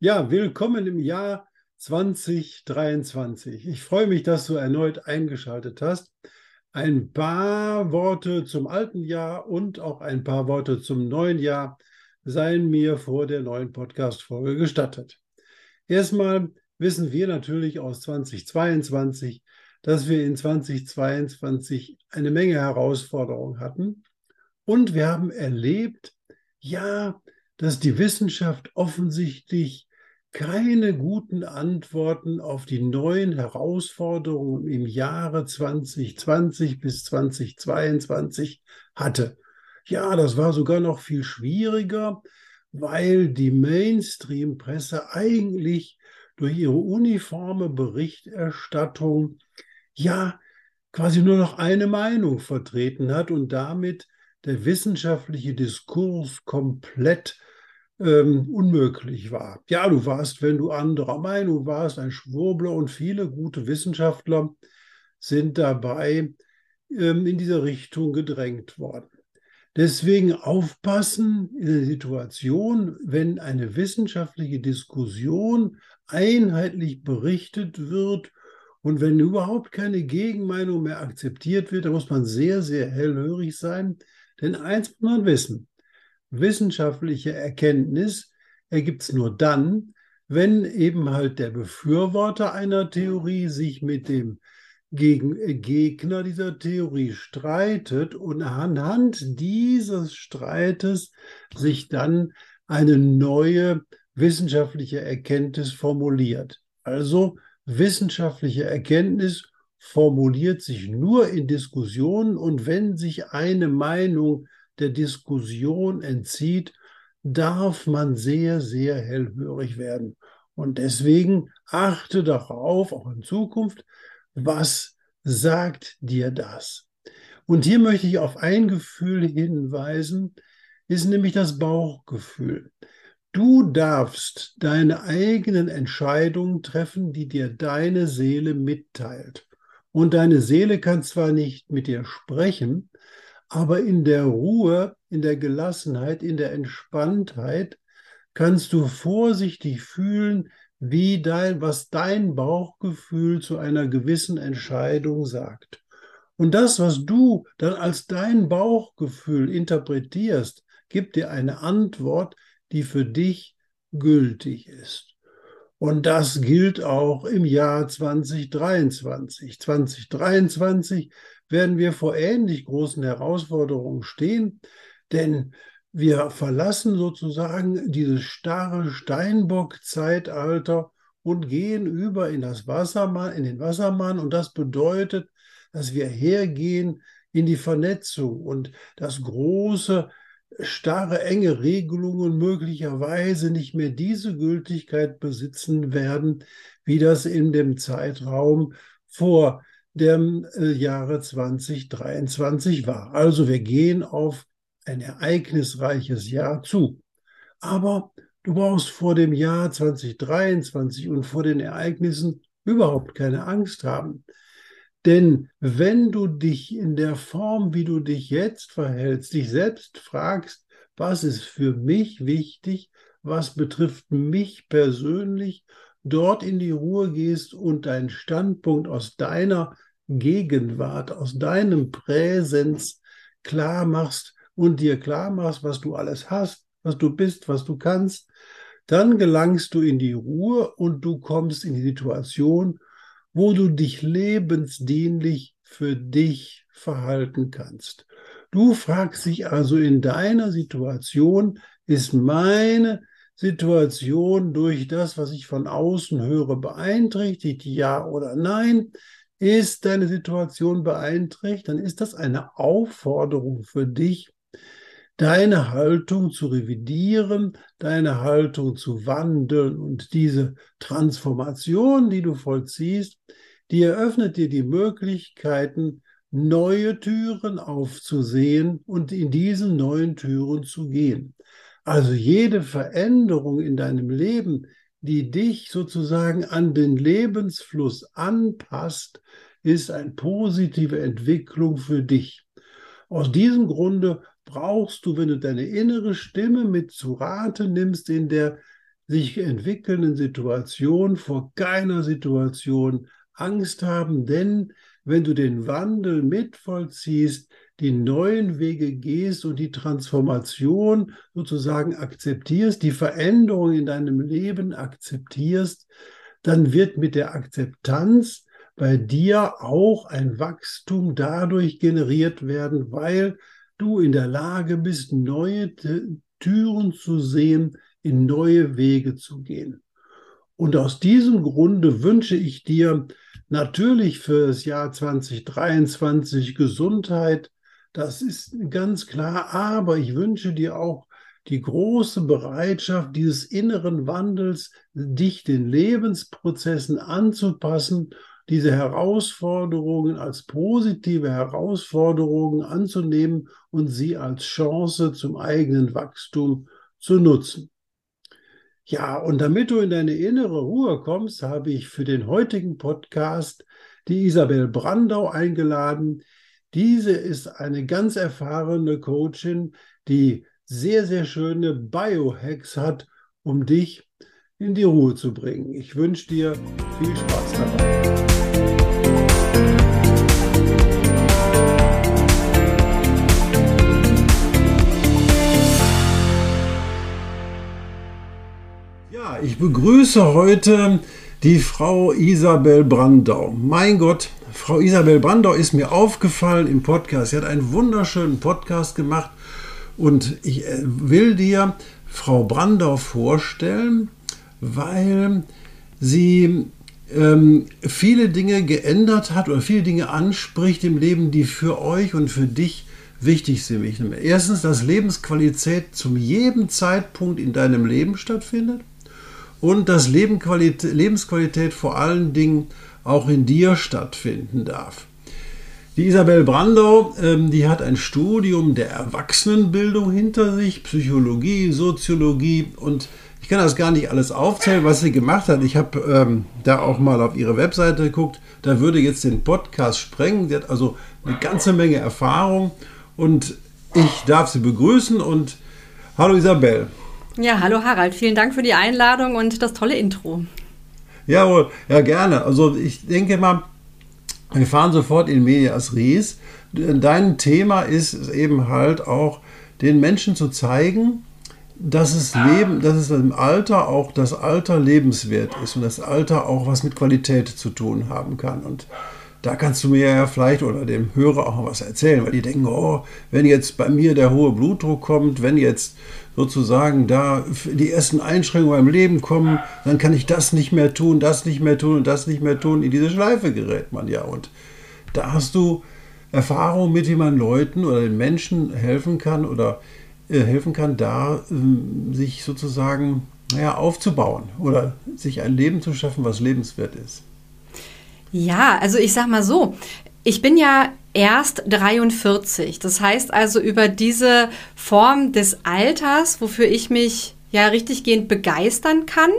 Ja, willkommen im Jahr 2023. Ich freue mich, dass du erneut eingeschaltet hast. Ein paar Worte zum alten Jahr und auch ein paar Worte zum neuen Jahr seien mir vor der neuen Podcast-Folge gestattet. Erstmal wissen wir natürlich aus 2022, dass wir in 2022 eine Menge Herausforderungen hatten. Und wir haben erlebt, ja, dass die Wissenschaft offensichtlich keine guten Antworten auf die neuen Herausforderungen im Jahre 2020 bis 2022 hatte. Ja, das war sogar noch viel schwieriger, weil die Mainstream-Presse eigentlich durch ihre uniforme Berichterstattung ja quasi nur noch eine Meinung vertreten hat und damit der wissenschaftliche Diskurs komplett ähm, unmöglich war. Ja, du warst, wenn du anderer Meinung warst, ein Schwurbler und viele gute Wissenschaftler sind dabei ähm, in diese Richtung gedrängt worden. Deswegen aufpassen in der Situation, wenn eine wissenschaftliche Diskussion einheitlich berichtet wird und wenn überhaupt keine Gegenmeinung mehr akzeptiert wird, da muss man sehr, sehr hellhörig sein. Denn eins muss man wissen, wissenschaftliche Erkenntnis ergibt es nur dann, wenn eben halt der Befürworter einer Theorie sich mit dem Gegen äh, Gegner dieser Theorie streitet und anhand dieses Streites sich dann eine neue wissenschaftliche Erkenntnis formuliert. Also wissenschaftliche Erkenntnis formuliert sich nur in Diskussionen und wenn sich eine Meinung der Diskussion entzieht, darf man sehr, sehr hellhörig werden. Und deswegen achte darauf, auch in Zukunft, was sagt dir das? Und hier möchte ich auf ein Gefühl hinweisen, ist nämlich das Bauchgefühl. Du darfst deine eigenen Entscheidungen treffen, die dir deine Seele mitteilt. Und deine Seele kann zwar nicht mit dir sprechen, aber in der Ruhe, in der Gelassenheit, in der Entspanntheit kannst du vorsichtig fühlen, wie dein, was dein Bauchgefühl zu einer gewissen Entscheidung sagt. Und das, was du dann als dein Bauchgefühl interpretierst, gibt dir eine Antwort, die für dich gültig ist. Und das gilt auch im Jahr 2023. 2023 werden wir vor ähnlich großen Herausforderungen stehen, denn wir verlassen sozusagen dieses starre Steinbock-Zeitalter und gehen über in das Wassermann, in den Wassermann. Und das bedeutet, dass wir hergehen in die Vernetzung und das große starre, enge Regelungen möglicherweise nicht mehr diese Gültigkeit besitzen werden, wie das in dem Zeitraum vor dem äh, Jahre 2023 war. Also wir gehen auf ein ereignisreiches Jahr zu. Aber du brauchst vor dem Jahr 2023 und vor den Ereignissen überhaupt keine Angst haben. Denn wenn du dich in der Form, wie du dich jetzt verhältst, dich selbst fragst, was ist für mich wichtig, was betrifft mich persönlich, dort in die Ruhe gehst und deinen Standpunkt aus deiner Gegenwart, aus deinem Präsenz klar machst und dir klar machst, was du alles hast, was du bist, was du kannst, dann gelangst du in die Ruhe und du kommst in die Situation, wo du dich lebensdienlich für dich verhalten kannst. Du fragst dich also in deiner Situation, ist meine Situation durch das, was ich von außen höre, beeinträchtigt, ja oder nein? Ist deine Situation beeinträchtigt, dann ist das eine Aufforderung für dich, deine Haltung zu revidieren, deine Haltung zu wandeln und diese Transformation, die du vollziehst, die eröffnet dir die Möglichkeiten, neue Türen aufzusehen und in diesen neuen Türen zu gehen. Also jede Veränderung in deinem Leben, die dich sozusagen an den Lebensfluss anpasst, ist eine positive Entwicklung für dich. Aus diesem Grunde brauchst du, wenn du deine innere Stimme mit zu Rate nimmst in der sich entwickelnden Situation, vor keiner Situation Angst haben, denn wenn du den Wandel mit vollziehst, die neuen Wege gehst und die Transformation sozusagen akzeptierst, die Veränderung in deinem Leben akzeptierst, dann wird mit der Akzeptanz bei dir auch ein Wachstum dadurch generiert werden, weil du in der Lage bist, neue Türen zu sehen, in neue Wege zu gehen. Und aus diesem Grunde wünsche ich dir natürlich für das Jahr 2023 Gesundheit, das ist ganz klar, aber ich wünsche dir auch die große Bereitschaft dieses inneren Wandels, dich den Lebensprozessen anzupassen diese Herausforderungen als positive Herausforderungen anzunehmen und sie als Chance zum eigenen Wachstum zu nutzen. Ja, und damit du in deine innere Ruhe kommst, habe ich für den heutigen Podcast die Isabel Brandau eingeladen. Diese ist eine ganz erfahrene Coachin, die sehr, sehr schöne Biohacks hat, um dich in die Ruhe zu bringen. Ich wünsche dir viel Spaß dabei. Ja, ich begrüße heute die Frau Isabel Brandau. Mein Gott, Frau Isabel Brandau ist mir aufgefallen im Podcast. Sie hat einen wunderschönen Podcast gemacht und ich äh, will dir Frau Brandau vorstellen, weil sie ähm, viele Dinge geändert hat oder viele Dinge anspricht im Leben, die für euch und für dich wichtig sind. Erstens, dass Lebensqualität zum jedem Zeitpunkt in deinem Leben stattfindet und dass Lebensqualität vor allen Dingen auch in dir stattfinden darf. Die Isabel Brandau, ähm, die hat ein Studium der Erwachsenenbildung hinter sich, Psychologie, Soziologie und ich kann das gar nicht alles aufzählen, was sie gemacht hat. Ich habe ähm, da auch mal auf ihre Webseite geguckt. Da würde jetzt den Podcast sprengen. Sie hat also eine ganze Menge Erfahrung und ich darf sie begrüßen und hallo Isabel. Ja, hallo Harald. Vielen Dank für die Einladung und das tolle Intro. Jawohl, ja gerne. Also ich denke mal, wir fahren sofort in Medias Res. Dein Thema ist eben halt auch den Menschen zu zeigen, dass es Leben, dass es im Alter auch das Alter lebenswert ist und das Alter auch was mit Qualität zu tun haben kann. Und da kannst du mir ja vielleicht oder dem Hörer auch was erzählen, weil die denken, oh, wenn jetzt bei mir der hohe Blutdruck kommt, wenn jetzt sozusagen da die ersten Einschränkungen im Leben kommen, dann kann ich das nicht mehr tun, das nicht mehr tun und das nicht mehr tun. In diese Schleife gerät man ja. Und da hast du Erfahrung mit, wie man Leuten oder den Menschen helfen kann oder äh, helfen kann, da äh, sich sozusagen naja, aufzubauen oder sich ein Leben zu schaffen, was lebenswert ist. Ja, also ich sag mal so, ich bin ja erst 43. Das heißt also über diese Form des Alters, wofür ich mich ja richtiggehend begeistern kann,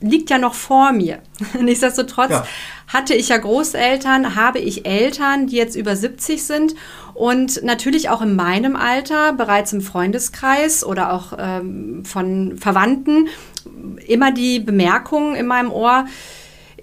liegt ja noch vor mir. Nichtsdestotrotz ja. hatte ich ja Großeltern, habe ich Eltern, die jetzt über 70 sind und natürlich auch in meinem Alter, bereits im Freundeskreis oder auch ähm, von Verwandten, immer die Bemerkungen in meinem Ohr,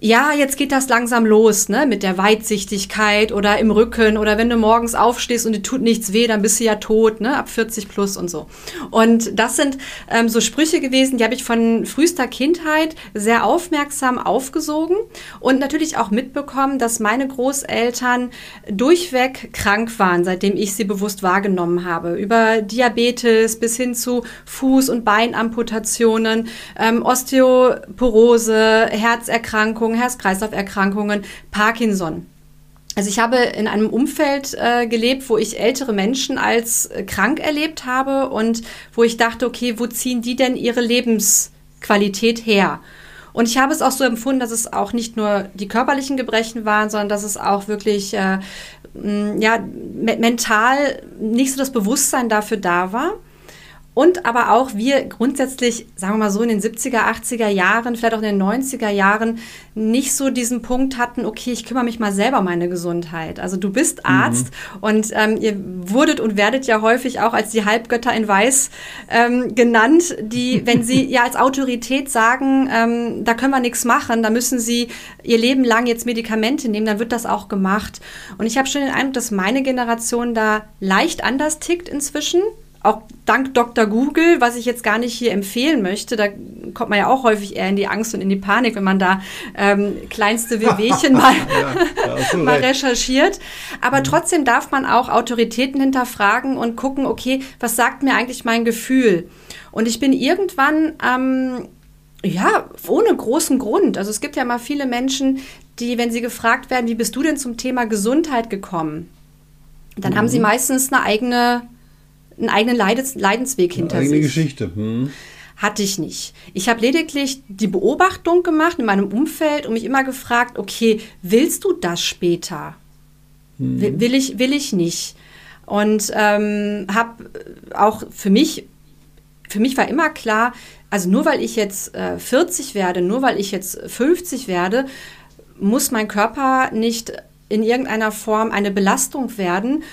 ja, jetzt geht das langsam los, ne, mit der Weitsichtigkeit oder im Rücken oder wenn du morgens aufstehst und dir tut nichts weh, dann bist du ja tot, ne, ab 40 plus und so. Und das sind ähm, so Sprüche gewesen, die habe ich von frühester Kindheit sehr aufmerksam aufgesogen und natürlich auch mitbekommen, dass meine Großeltern durchweg krank waren, seitdem ich sie bewusst wahrgenommen habe. Über Diabetes bis hin zu Fuß- und Beinamputationen, ähm, Osteoporose, Herzerkrankungen, Erkrankungen, Herz-Kreislauf-Erkrankungen, Parkinson. also ich habe in einem Umfeld äh, gelebt, wo ich ältere Menschen als äh, krank erlebt habe und wo ich dachte, okay, wo ziehen die denn ihre Lebensqualität her? Und ich habe es auch so empfunden, dass es auch nicht nur die körperlichen Gebrechen waren, sondern dass es auch wirklich äh, ja, me mental nicht so das Bewusstsein dafür da war. Und aber auch wir grundsätzlich, sagen wir mal so, in den 70er, 80er Jahren, vielleicht auch in den 90er Jahren nicht so diesen Punkt hatten, okay, ich kümmere mich mal selber um meine Gesundheit. Also du bist mhm. Arzt mhm. und ähm, ihr wurdet und werdet ja häufig auch als die Halbgötter in Weiß ähm, genannt, die, wenn sie ja als Autorität sagen, ähm, da können wir nichts machen, da müssen sie ihr Leben lang jetzt Medikamente nehmen, dann wird das auch gemacht. Und ich habe schon den Eindruck, dass meine Generation da leicht anders tickt inzwischen auch dank Dr. Google, was ich jetzt gar nicht hier empfehlen möchte, da kommt man ja auch häufig eher in die Angst und in die Panik, wenn man da ähm, kleinste Wehwehchen mal, ja, mal recherchiert. Aber mhm. trotzdem darf man auch Autoritäten hinterfragen und gucken, okay, was sagt mir eigentlich mein Gefühl? Und ich bin irgendwann, ähm, ja, ohne großen Grund. Also es gibt ja mal viele Menschen, die, wenn sie gefragt werden, wie bist du denn zum Thema Gesundheit gekommen? Dann mhm. haben sie mhm. meistens eine eigene einen eigenen Leidens Leidensweg hinter Eine eigene sich. Geschichte. Hm. Hatte ich nicht. Ich habe lediglich die Beobachtung gemacht in meinem Umfeld und mich immer gefragt, okay, willst du das später? Hm. Will, will, ich, will ich nicht. Und ähm, habe auch für mich, für mich war immer klar, also nur weil ich jetzt äh, 40 werde, nur weil ich jetzt 50 werde, muss mein Körper nicht in irgendeiner Form eine Belastung werden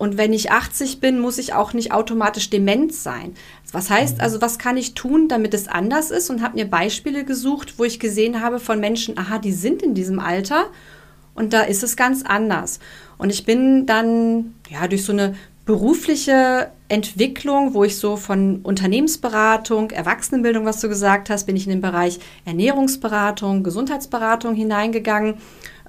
und wenn ich 80 bin, muss ich auch nicht automatisch dement sein. Was heißt mhm. also, was kann ich tun, damit es anders ist? Und habe mir Beispiele gesucht, wo ich gesehen habe von Menschen, aha, die sind in diesem Alter und da ist es ganz anders. Und ich bin dann ja durch so eine berufliche Entwicklung, wo ich so von Unternehmensberatung, Erwachsenenbildung, was du gesagt hast, bin ich in den Bereich Ernährungsberatung, Gesundheitsberatung hineingegangen.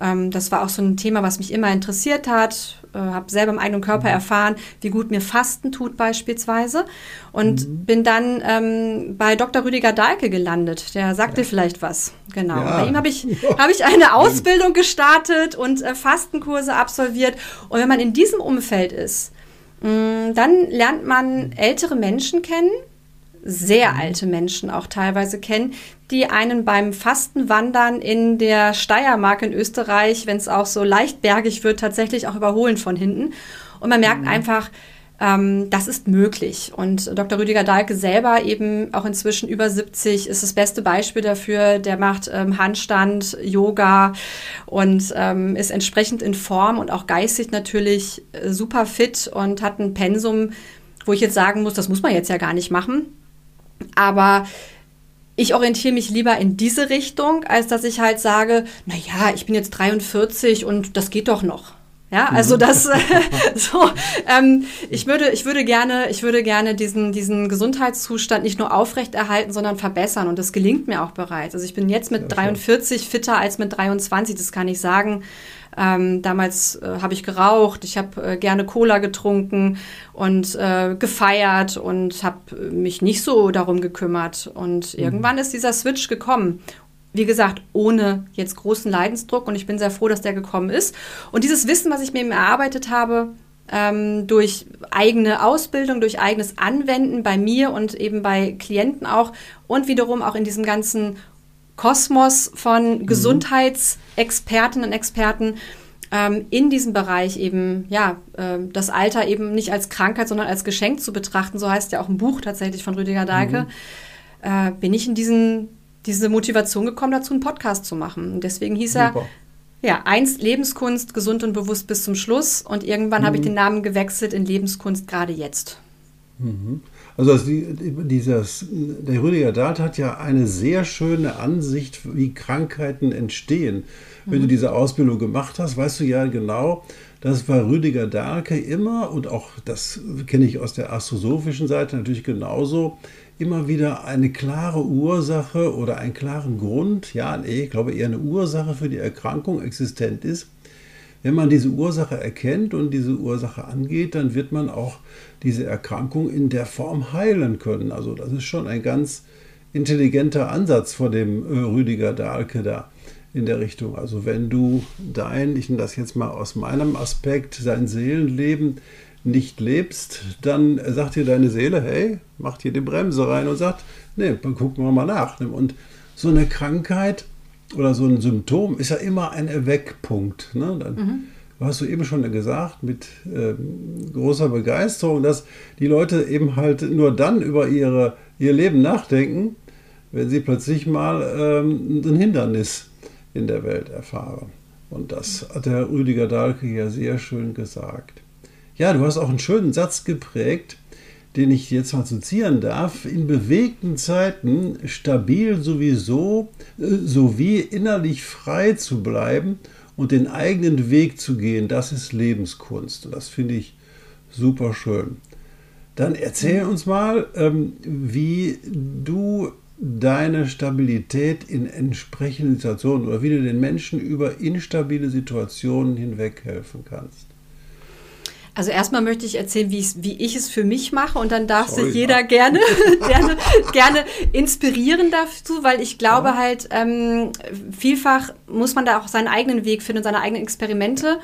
Ähm, das war auch so ein Thema, was mich immer interessiert hat äh, habe selber im eigenen Körper mhm. erfahren, wie gut mir Fasten tut beispielsweise. Und mhm. bin dann ähm, bei Dr. Rüdiger Dahlke gelandet. Der sagte ja. vielleicht was. Genau. Ja. Bei ihm habe ich, hab ich eine Ausbildung gestartet und äh, Fastenkurse absolviert. Und wenn man in diesem Umfeld ist, mh, mm, dann lernt man ältere Menschen kennen, sehr mhm. alte Menschen auch teilweise kennen, die einen beim Fastenwandern in der Steiermark in Österreich, wenn es auch so leicht bergig wird, tatsächlich auch überholen von hinten. Und man merkt mhm. einfach, ähm, das ist möglich. Und Dr. Rüdiger Dahlke selber, eben auch inzwischen über 70, ist das beste Beispiel dafür. Der macht ähm, Handstand, Yoga und ähm, ist entsprechend in Form und auch geistig natürlich äh, super fit und hat ein Pensum, wo ich jetzt sagen muss, das muss man jetzt ja gar nicht machen. Aber ich orientiere mich lieber in diese Richtung, als dass ich halt sage, na ja, ich bin jetzt 43 und das geht doch noch. Ja, also mhm. das so. Ähm, ich würde, ich würde gerne, ich würde gerne diesen diesen Gesundheitszustand nicht nur aufrechterhalten, sondern verbessern und das gelingt mir auch bereits. Also ich bin jetzt mit ja, 43 fitter als mit 23, das kann ich sagen. Ähm, damals äh, habe ich geraucht, ich habe äh, gerne Cola getrunken und äh, gefeiert und habe mich nicht so darum gekümmert. Und mhm. irgendwann ist dieser Switch gekommen. Wie gesagt, ohne jetzt großen Leidensdruck und ich bin sehr froh, dass der gekommen ist. Und dieses Wissen, was ich mir eben erarbeitet habe, ähm, durch eigene Ausbildung, durch eigenes Anwenden bei mir und eben bei Klienten auch und wiederum auch in diesem ganzen Kosmos von mhm. Gesundheitsexpertinnen und Experten ähm, in diesem Bereich eben, ja, äh, das Alter eben nicht als Krankheit, sondern als Geschenk zu betrachten, so heißt ja auch ein Buch tatsächlich von Rüdiger Dahlke, mhm. äh, bin ich in diesen, diese Motivation gekommen, dazu einen Podcast zu machen. Und deswegen hieß Super. er, ja, einst Lebenskunst, gesund und bewusst bis zum Schluss. Und irgendwann mhm. habe ich den Namen gewechselt in Lebenskunst gerade jetzt. Mhm. Also dieses, der Rüdiger Dahlt hat ja eine sehr schöne Ansicht, wie Krankheiten entstehen. Wenn mhm. du diese Ausbildung gemacht hast, weißt du ja genau, das war Rüdiger Dahlke immer und auch das kenne ich aus der astrosophischen Seite natürlich genauso, immer wieder eine klare Ursache oder einen klaren Grund, ja, nee, ich glaube eher eine Ursache für die Erkrankung existent ist. Wenn man diese Ursache erkennt und diese Ursache angeht, dann wird man auch diese Erkrankung in der Form heilen können. Also das ist schon ein ganz intelligenter Ansatz von dem äh, Rüdiger Dahlke da. in der Richtung. Also wenn du dein, ich nehme das jetzt mal aus meinem Aspekt, dein Seelenleben nicht lebst, dann sagt dir deine Seele, hey, macht hier die Bremse rein und sagt, nee, dann gucken wir mal nach. Und so eine Krankheit oder so ein Symptom ist ja immer ein Erweckpunkt. Ne? Dann, mhm. Hast du eben schon gesagt, mit äh, großer Begeisterung, dass die Leute eben halt nur dann über ihre, ihr Leben nachdenken, wenn sie plötzlich mal ähm, ein Hindernis in der Welt erfahren. Und das hat der Rüdiger Dahlke ja sehr schön gesagt. Ja, du hast auch einen schönen Satz geprägt, den ich jetzt mal zitieren darf. In bewegten Zeiten stabil sowieso äh, sowie innerlich frei zu bleiben und den eigenen Weg zu gehen, das ist Lebenskunst. Und das finde ich super schön. Dann erzähl uns mal, ähm, wie du deine Stabilität in entsprechenden Situationen oder wie du den Menschen über instabile Situationen hinweg helfen kannst. Also erstmal möchte ich erzählen, wie, wie ich es für mich mache und dann darf Sorry, sich jeder ja. gerne, gerne, gerne inspirieren dazu, weil ich glaube ja. halt, ähm, vielfach muss man da auch seinen eigenen Weg finden und seine eigenen Experimente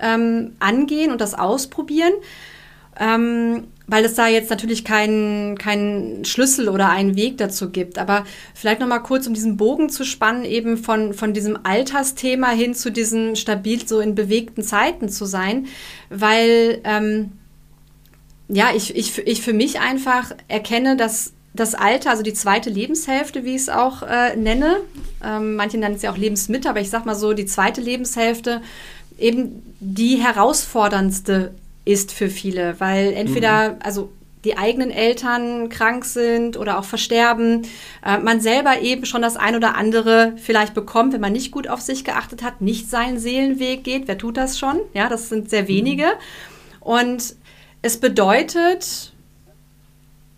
ähm, angehen und das ausprobieren. Ähm, weil es da jetzt natürlich keinen keinen Schlüssel oder einen Weg dazu gibt. Aber vielleicht noch mal kurz, um diesen Bogen zu spannen, eben von, von diesem Altersthema hin zu diesem stabil so in bewegten Zeiten zu sein, weil ähm, ja, ich, ich, ich für mich einfach erkenne, dass das Alter, also die zweite Lebenshälfte, wie ich es auch äh, nenne, ähm, manche nennen es ja auch Lebensmitte, aber ich sag mal so, die zweite Lebenshälfte eben die herausforderndste ist für viele, weil entweder, mhm. also die eigenen Eltern krank sind oder auch versterben, äh, man selber eben schon das ein oder andere vielleicht bekommt, wenn man nicht gut auf sich geachtet hat, nicht seinen Seelenweg geht. Wer tut das schon? Ja, das sind sehr wenige. Mhm. Und es bedeutet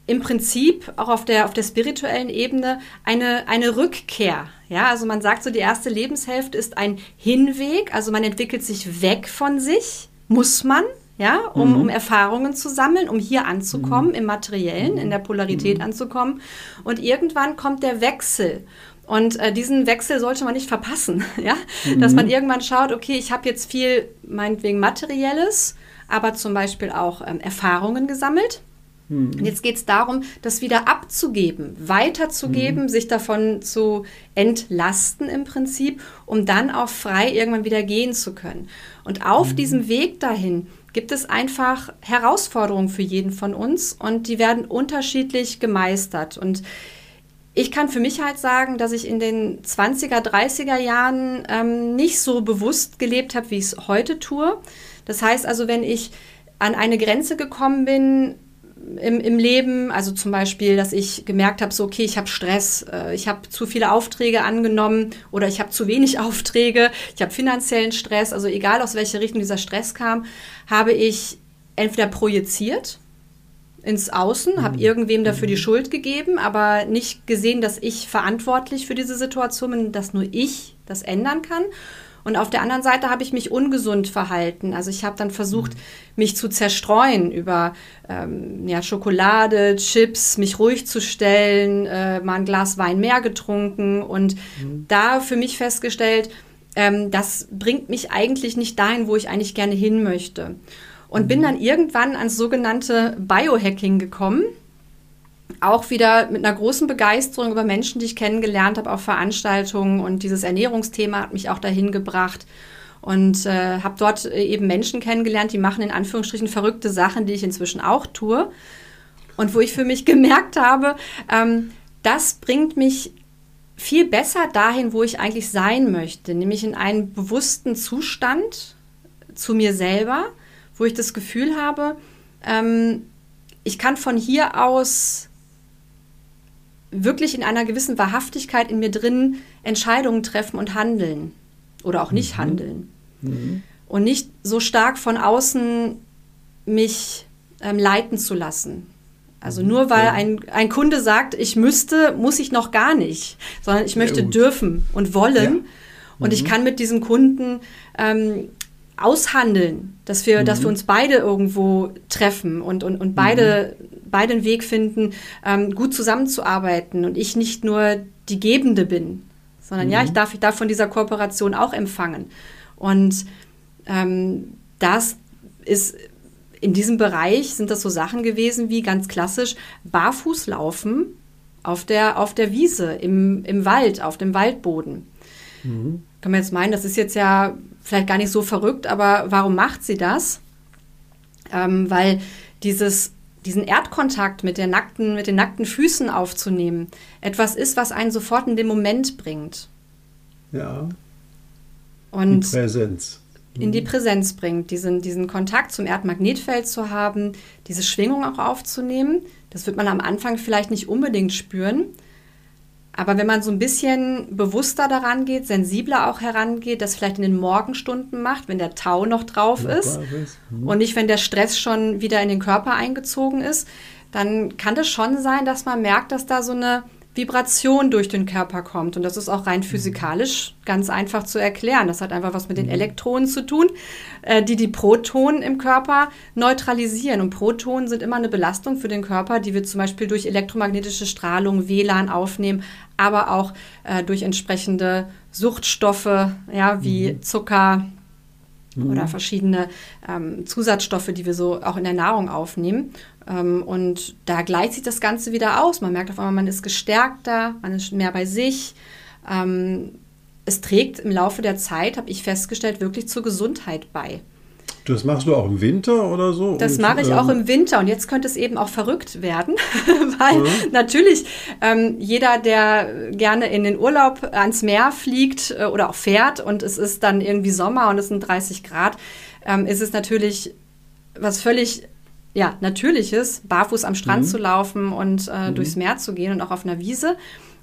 im Prinzip auch auf der, auf der spirituellen Ebene eine, eine Rückkehr. Ja, also man sagt so, die erste Lebenshälfte ist ein Hinweg, also man entwickelt sich weg von sich, muss man, ja, um, mhm. um Erfahrungen zu sammeln, um hier anzukommen, mhm. im Materiellen, in der Polarität mhm. anzukommen. Und irgendwann kommt der Wechsel. Und äh, diesen Wechsel sollte man nicht verpassen, ja, dass man mhm. irgendwann schaut, okay, ich habe jetzt viel, meinetwegen Materielles, aber zum Beispiel auch ähm, Erfahrungen gesammelt. Mhm. Und jetzt geht es darum, das wieder abzugeben, weiterzugeben, mhm. sich davon zu entlasten im Prinzip, um dann auch frei irgendwann wieder gehen zu können. Und auf mhm. diesem Weg dahin gibt es einfach Herausforderungen für jeden von uns und die werden unterschiedlich gemeistert. Und ich kann für mich halt sagen, dass ich in den 20er, 30er Jahren ähm, nicht so bewusst gelebt habe, wie ich es heute tue. Das heißt also, wenn ich an eine Grenze gekommen bin, im, im Leben. Also zum Beispiel, dass ich gemerkt habe, so, okay, ich habe Stress, äh, ich habe zu viele Aufträge angenommen oder ich habe zu wenig Aufträge, ich habe finanziellen Stress. Also egal aus welche Richtung dieser Stress kam, habe ich entweder projiziert ins Außen, mhm. habe irgendwem dafür die mhm. Schuld gegeben, aber nicht gesehen, dass ich verantwortlich für diese Situation bin, dass nur ich das ändern kann. Und auf der anderen Seite habe ich mich ungesund verhalten. Also ich habe dann versucht, mhm. mich zu zerstreuen über ähm, ja, Schokolade, Chips, mich ruhig zu stellen, äh, mal ein Glas Wein mehr getrunken und mhm. da für mich festgestellt, ähm, das bringt mich eigentlich nicht dahin, wo ich eigentlich gerne hin möchte. Und mhm. bin dann irgendwann ans sogenannte Biohacking gekommen auch wieder mit einer großen Begeisterung über Menschen, die ich kennengelernt habe auf Veranstaltungen. Und dieses Ernährungsthema hat mich auch dahin gebracht. Und äh, habe dort eben Menschen kennengelernt, die machen in Anführungsstrichen verrückte Sachen, die ich inzwischen auch tue. Und wo ich für mich gemerkt habe, ähm, das bringt mich viel besser dahin, wo ich eigentlich sein möchte, nämlich in einen bewussten Zustand zu mir selber, wo ich das Gefühl habe, ähm, ich kann von hier aus wirklich in einer gewissen Wahrhaftigkeit in mir drin Entscheidungen treffen und handeln oder auch nicht mhm. handeln. Mhm. Und nicht so stark von außen mich ähm, leiten zu lassen. Also mhm. nur weil ein, ein Kunde sagt, ich müsste, muss ich noch gar nicht, sondern ich möchte dürfen und wollen. Ja. Und ich mhm. kann mit diesem Kunden ähm, aushandeln, dass wir, mhm. dass wir uns beide irgendwo treffen und, und, und beide mhm beide einen Weg finden, ähm, gut zusammenzuarbeiten und ich nicht nur die Gebende bin, sondern mhm. ja, ich darf, ich darf von dieser Kooperation auch empfangen. Und ähm, das ist in diesem Bereich sind das so Sachen gewesen wie ganz klassisch Barfußlaufen auf der, auf der Wiese, im, im Wald, auf dem Waldboden. Mhm. Kann man jetzt meinen, das ist jetzt ja vielleicht gar nicht so verrückt, aber warum macht sie das? Ähm, weil dieses, diesen Erdkontakt mit, der nackten, mit den nackten Füßen aufzunehmen, etwas ist, was einen sofort in den Moment bringt. Ja. Und die Präsenz in die Präsenz bringt, diesen, diesen Kontakt zum Erdmagnetfeld zu haben, diese Schwingung auch aufzunehmen. Das wird man am Anfang vielleicht nicht unbedingt spüren. Aber wenn man so ein bisschen bewusster daran geht, sensibler auch herangeht, das vielleicht in den Morgenstunden macht, wenn der Tau noch drauf ja, ist. Mhm. und nicht, wenn der Stress schon wieder in den Körper eingezogen ist, dann kann es schon sein, dass man merkt, dass da so eine Vibration durch den Körper kommt. Und das ist auch rein mhm. physikalisch ganz einfach zu erklären. Das hat einfach was mit den mhm. Elektronen zu tun, äh, die die Protonen im Körper neutralisieren. Und Protonen sind immer eine Belastung für den Körper, die wir zum Beispiel durch elektromagnetische Strahlung, WLAN aufnehmen, aber auch äh, durch entsprechende Suchtstoffe, ja, wie mhm. Oder verschiedene ähm, Zusatzstoffe, die wir so auch in der Nahrung aufnehmen. Ähm, und da gleicht sich das Ganze wieder aus. Man merkt auf einmal, man ist gestärkter, man ist mehr bei sich. Ähm, es trägt im Laufe der Zeit, habe ich festgestellt, wirklich zur Gesundheit bei. Das machst du auch im Winter oder so? Das mache ich ähm, auch im Winter und jetzt könnte es eben auch verrückt werden, weil ja. natürlich ähm, jeder, der gerne in den Urlaub ans Meer fliegt äh, oder auch fährt und es ist dann irgendwie Sommer und es sind 30 Grad, ähm, ist es natürlich was völlig ja, Natürliches, barfuß am Strand mhm. zu laufen und äh, mhm. durchs Meer zu gehen und auch auf einer Wiese.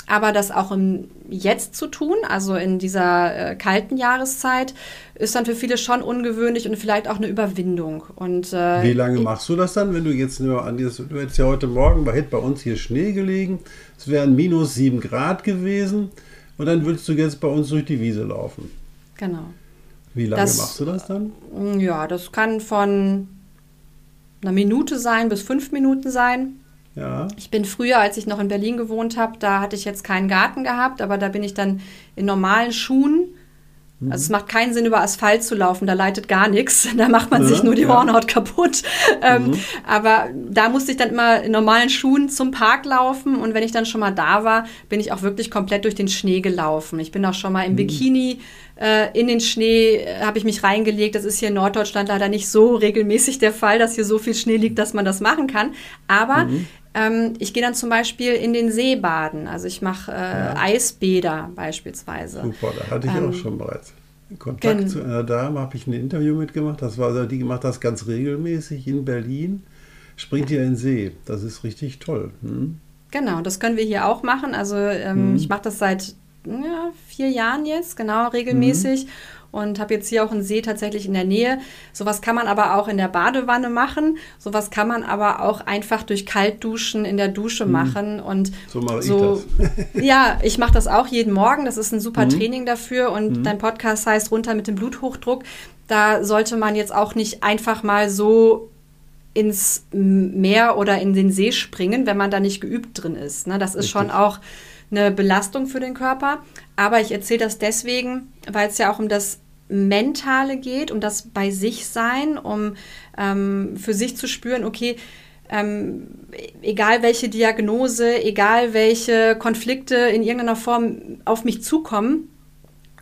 Aber das auch im Jetzt zu tun, also in dieser äh, kalten Jahreszeit, ist dann für viele schon ungewöhnlich und vielleicht auch eine Überwindung. Und, äh, Wie lange machst du das dann, wenn du jetzt nur an dieses, du hättest ja heute Morgen bei, bei uns hier Schnee gelegen, es wären minus sieben Grad gewesen und dann würdest du jetzt bei uns durch die Wiese laufen. Genau. Wie lange das, machst du das dann? Ja, das kann von einer Minute sein bis fünf Minuten sein. Ja. Ich bin früher, als ich noch in Berlin gewohnt habe, da hatte ich jetzt keinen Garten gehabt, aber da bin ich dann in normalen Schuhen. Mhm. Also es macht keinen Sinn, über Asphalt zu laufen, da leitet gar nichts. Da macht man ja, sich nur die ja. Hornhaut kaputt. Ähm, mhm. aber da musste ich dann immer in normalen Schuhen zum Park laufen und wenn ich dann schon mal da war, bin ich auch wirklich komplett durch den Schnee gelaufen. Ich bin auch schon mal im mhm. Bikini äh, in den Schnee äh, habe ich mich reingelegt. Das ist hier in Norddeutschland leider nicht so regelmäßig der Fall, dass hier so viel Schnee liegt, dass man das machen kann. Aber mhm. Ähm, ich gehe dann zum Beispiel in den See baden. Also ich mache äh, ja. Eisbäder beispielsweise. Super, da hatte ich ähm, auch schon bereits. Kontakt zu einer Dame, habe ich ein Interview mitgemacht. Das war, die macht das ganz regelmäßig in Berlin. Springt hier in den See. Das ist richtig toll. Hm? Genau, das können wir hier auch machen. Also ähm, hm. ich mache das seit ja, vier Jahren jetzt, genau, regelmäßig. Mhm. Und habe jetzt hier auch einen See tatsächlich in der Nähe. Sowas kann man aber auch in der Badewanne machen. Sowas kann man aber auch einfach durch Kaltduschen in der Dusche mhm. machen. Und so mache so, ich das. ja, ich mache das auch jeden Morgen. Das ist ein super mhm. Training dafür. Und mhm. dein Podcast heißt Runter mit dem Bluthochdruck. Da sollte man jetzt auch nicht einfach mal so ins Meer oder in den See springen, wenn man da nicht geübt drin ist. Ne? Das ist Richtig. schon auch eine Belastung für den Körper. Aber ich erzähle das deswegen, weil es ja auch um das Mentale geht, um das bei sich sein, um ähm, für sich zu spüren, okay, ähm, egal welche Diagnose, egal welche Konflikte in irgendeiner Form auf mich zukommen,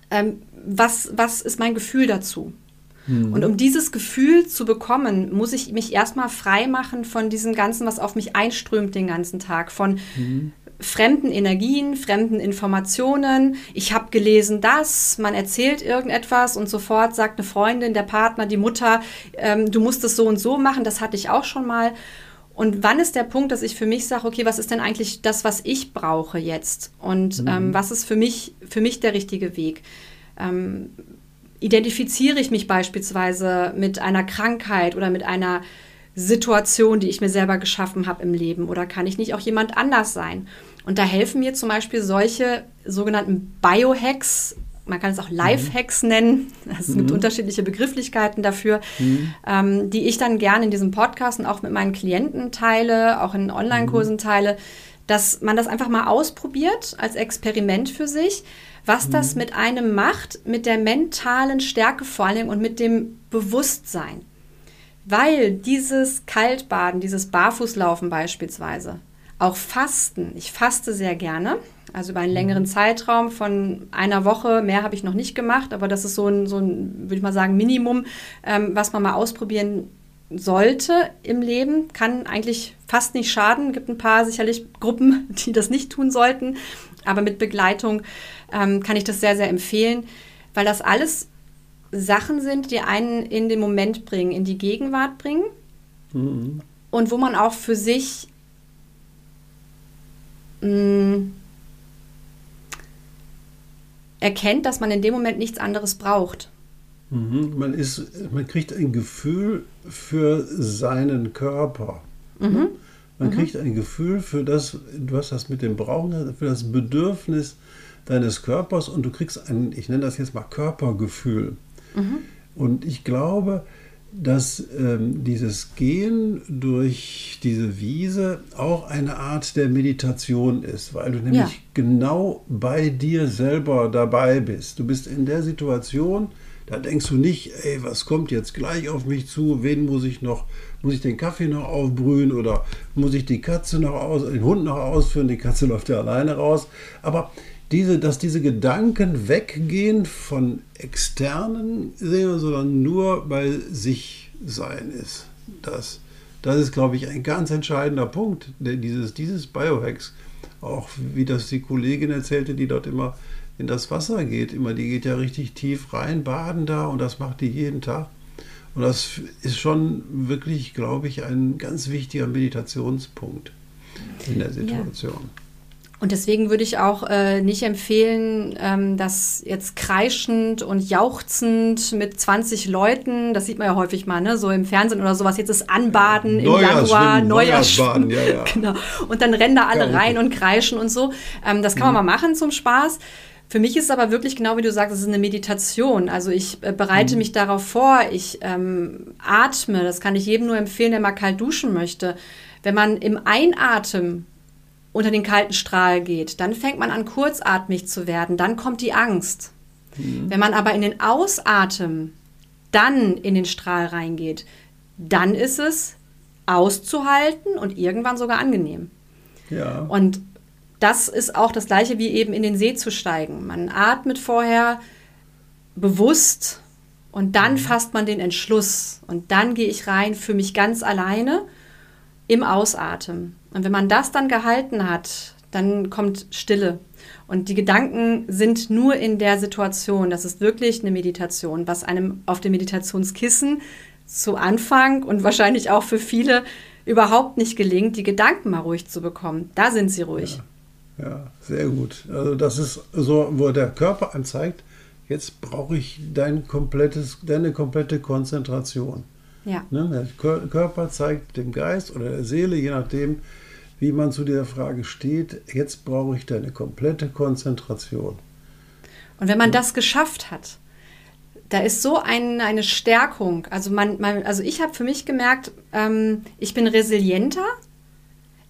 ähm, was, was ist mein Gefühl dazu? Mhm. Und um dieses Gefühl zu bekommen, muss ich mich erstmal frei machen von diesem Ganzen, was auf mich einströmt den ganzen Tag, von mhm fremden Energien, fremden Informationen. Ich habe gelesen das, man erzählt irgendetwas und sofort sagt eine Freundin, der Partner, die Mutter, ähm, du musst es so und so machen, das hatte ich auch schon mal. Und wann ist der Punkt, dass ich für mich sage, okay, was ist denn eigentlich das, was ich brauche jetzt? Und mhm. ähm, was ist für mich, für mich der richtige Weg? Ähm, identifiziere ich mich beispielsweise mit einer Krankheit oder mit einer Situation, die ich mir selber geschaffen habe im Leben? Oder kann ich nicht auch jemand anders sein? Und da helfen mir zum Beispiel solche sogenannten Biohacks, man kann es auch Lifehacks mhm. nennen. Es mhm. gibt unterschiedliche Begrifflichkeiten dafür, mhm. ähm, die ich dann gerne in diesem Podcast und auch mit meinen Klienten teile, auch in Online-Kursen mhm. teile, dass man das einfach mal ausprobiert als Experiment für sich, was mhm. das mit einem macht, mit der mentalen Stärke vor allem und mit dem Bewusstsein. Weil dieses Kaltbaden, dieses Barfußlaufen beispielsweise, auch Fasten, ich faste sehr gerne, also über einen längeren mhm. Zeitraum von einer Woche, mehr habe ich noch nicht gemacht, aber das ist so ein, so ein würde ich mal sagen, Minimum, ähm, was man mal ausprobieren sollte im Leben, kann eigentlich fast nicht schaden. Es gibt ein paar sicherlich Gruppen, die das nicht tun sollten, aber mit Begleitung ähm, kann ich das sehr, sehr empfehlen, weil das alles Sachen sind, die einen in den Moment bringen, in die Gegenwart bringen mhm. und wo man auch für sich mh, mm, erkennt, dass man in dem Moment nichts anderes braucht. Mhm. Man, ist, man kriegt ein Gefühl für seinen Körper. Mhm. Man mhm. kriegt ein Gefühl für das, du hast das mit dem Brauchen, für das Bedürfnis deines Körpers und du kriegst ein, ich nenne das jetzt mal Körpergefühl. Mhm. Und ich glaube, dass ähm, dieses Gehen durch diese Wiese auch eine Art der Meditation ist, weil du nämlich ja. genau bei dir selber dabei bist. Du bist in der Situation, da denkst du nicht, ey, was kommt jetzt gleich auf mich zu? Wen muss ich noch, muss ich den Kaffee noch aufbrühen oder muss ich die Katze noch aus, den Hund noch ausführen? Die Katze läuft ja alleine raus. Aber diese, dass diese Gedanken weggehen von externen sondern nur bei sich sein ist. Das, das ist, glaube ich, ein ganz entscheidender Punkt dieses, dieses Biohacks. Auch wie das die Kollegin erzählte, die dort immer in das Wasser geht. Immer, die geht ja richtig tief rein, baden da und das macht die jeden Tag. Und das ist schon wirklich, glaube ich, ein ganz wichtiger Meditationspunkt in der Situation. Ja. Und deswegen würde ich auch äh, nicht empfehlen, ähm, dass jetzt kreischend und jauchzend mit 20 Leuten, das sieht man ja häufig mal, ne, so im Fernsehen oder sowas, jetzt ist Anbaden im Januar, Neujahrsbaden, ja, ja. genau. Und dann rennen da alle ja, rein und kreischen und so. Ähm, das kann mhm. man mal machen zum Spaß. Für mich ist es aber wirklich genau wie du sagst, es ist eine Meditation. Also ich äh, bereite mhm. mich darauf vor, ich ähm, atme, das kann ich jedem nur empfehlen, der mal kalt duschen möchte. Wenn man im Einatmen unter den kalten Strahl geht, dann fängt man an, kurzatmig zu werden, dann kommt die Angst. Mhm. Wenn man aber in den Ausatmen dann in den Strahl reingeht, dann ist es auszuhalten und irgendwann sogar angenehm. Ja. Und das ist auch das gleiche wie eben in den See zu steigen. Man atmet vorher bewusst und dann mhm. fasst man den Entschluss und dann gehe ich rein für mich ganz alleine im Ausatmen. Und wenn man das dann gehalten hat, dann kommt Stille. Und die Gedanken sind nur in der Situation. Das ist wirklich eine Meditation, was einem auf dem Meditationskissen zu Anfang und wahrscheinlich auch für viele überhaupt nicht gelingt, die Gedanken mal ruhig zu bekommen. Da sind sie ruhig. Ja, ja sehr gut. Also das ist so, wo der Körper anzeigt, jetzt brauche ich dein komplettes, deine komplette Konzentration. Ja. Ne? Der Körper zeigt dem Geist oder der Seele, je nachdem, wie man zu der Frage steht, jetzt brauche ich deine komplette Konzentration. Und wenn man das geschafft hat, da ist so ein, eine Stärkung. Also, man, man also ich habe für mich gemerkt, ähm, ich bin resilienter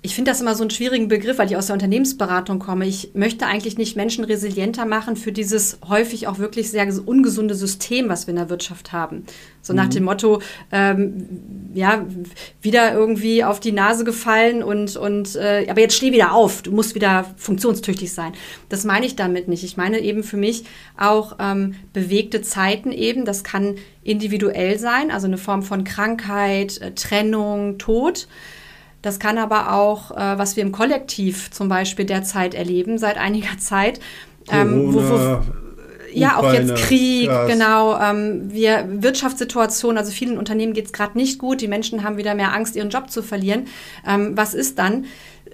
ich finde das immer so einen schwierigen Begriff, weil ich aus der Unternehmensberatung komme. Ich möchte eigentlich nicht Menschen resilienter machen für dieses häufig auch wirklich sehr ungesunde System, was wir in der Wirtschaft haben. So mhm. nach dem Motto, ähm, ja, wieder irgendwie auf die Nase gefallen und, und äh, aber jetzt steh wieder auf, du musst wieder funktionstüchtig sein. Das meine ich damit nicht. Ich meine eben für mich auch ähm, bewegte Zeiten eben. Das kann individuell sein, also eine Form von Krankheit, äh, Trennung, Tod. Das kann aber auch, äh, was wir im Kollektiv zum Beispiel derzeit erleben, seit einiger Zeit, ähm, wo, wo, ja, auch jetzt Krieg, Gas. genau. Ähm, wir Wirtschaftssituation, also vielen Unternehmen geht es gerade nicht gut. Die Menschen haben wieder mehr Angst, ihren Job zu verlieren. Ähm, was ist dann?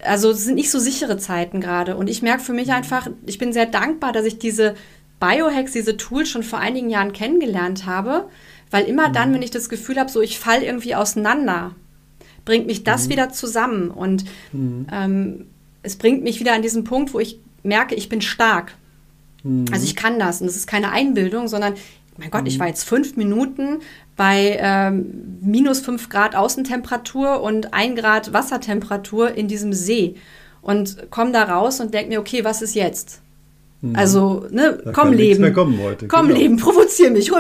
Also es sind nicht so sichere Zeiten gerade. Und ich merke für mich einfach, ich bin sehr dankbar, dass ich diese Biohacks, diese Tools schon vor einigen Jahren kennengelernt habe. Weil immer dann, mhm. wenn ich das Gefühl habe, so ich falle irgendwie auseinander, bringt mich das mhm. wieder zusammen. Und mhm. ähm, es bringt mich wieder an diesen Punkt, wo ich merke, ich bin stark. Mhm. Also ich kann das. Und es ist keine Einbildung, sondern, mein Gott, ich mhm. war jetzt fünf Minuten bei ähm, minus fünf Grad Außentemperatur und ein Grad Wassertemperatur in diesem See. und komme da raus und denke mir, okay, was ist jetzt? Mhm. Also, ne, da komm Leben. Heute, komm genau. Leben, provozier mich.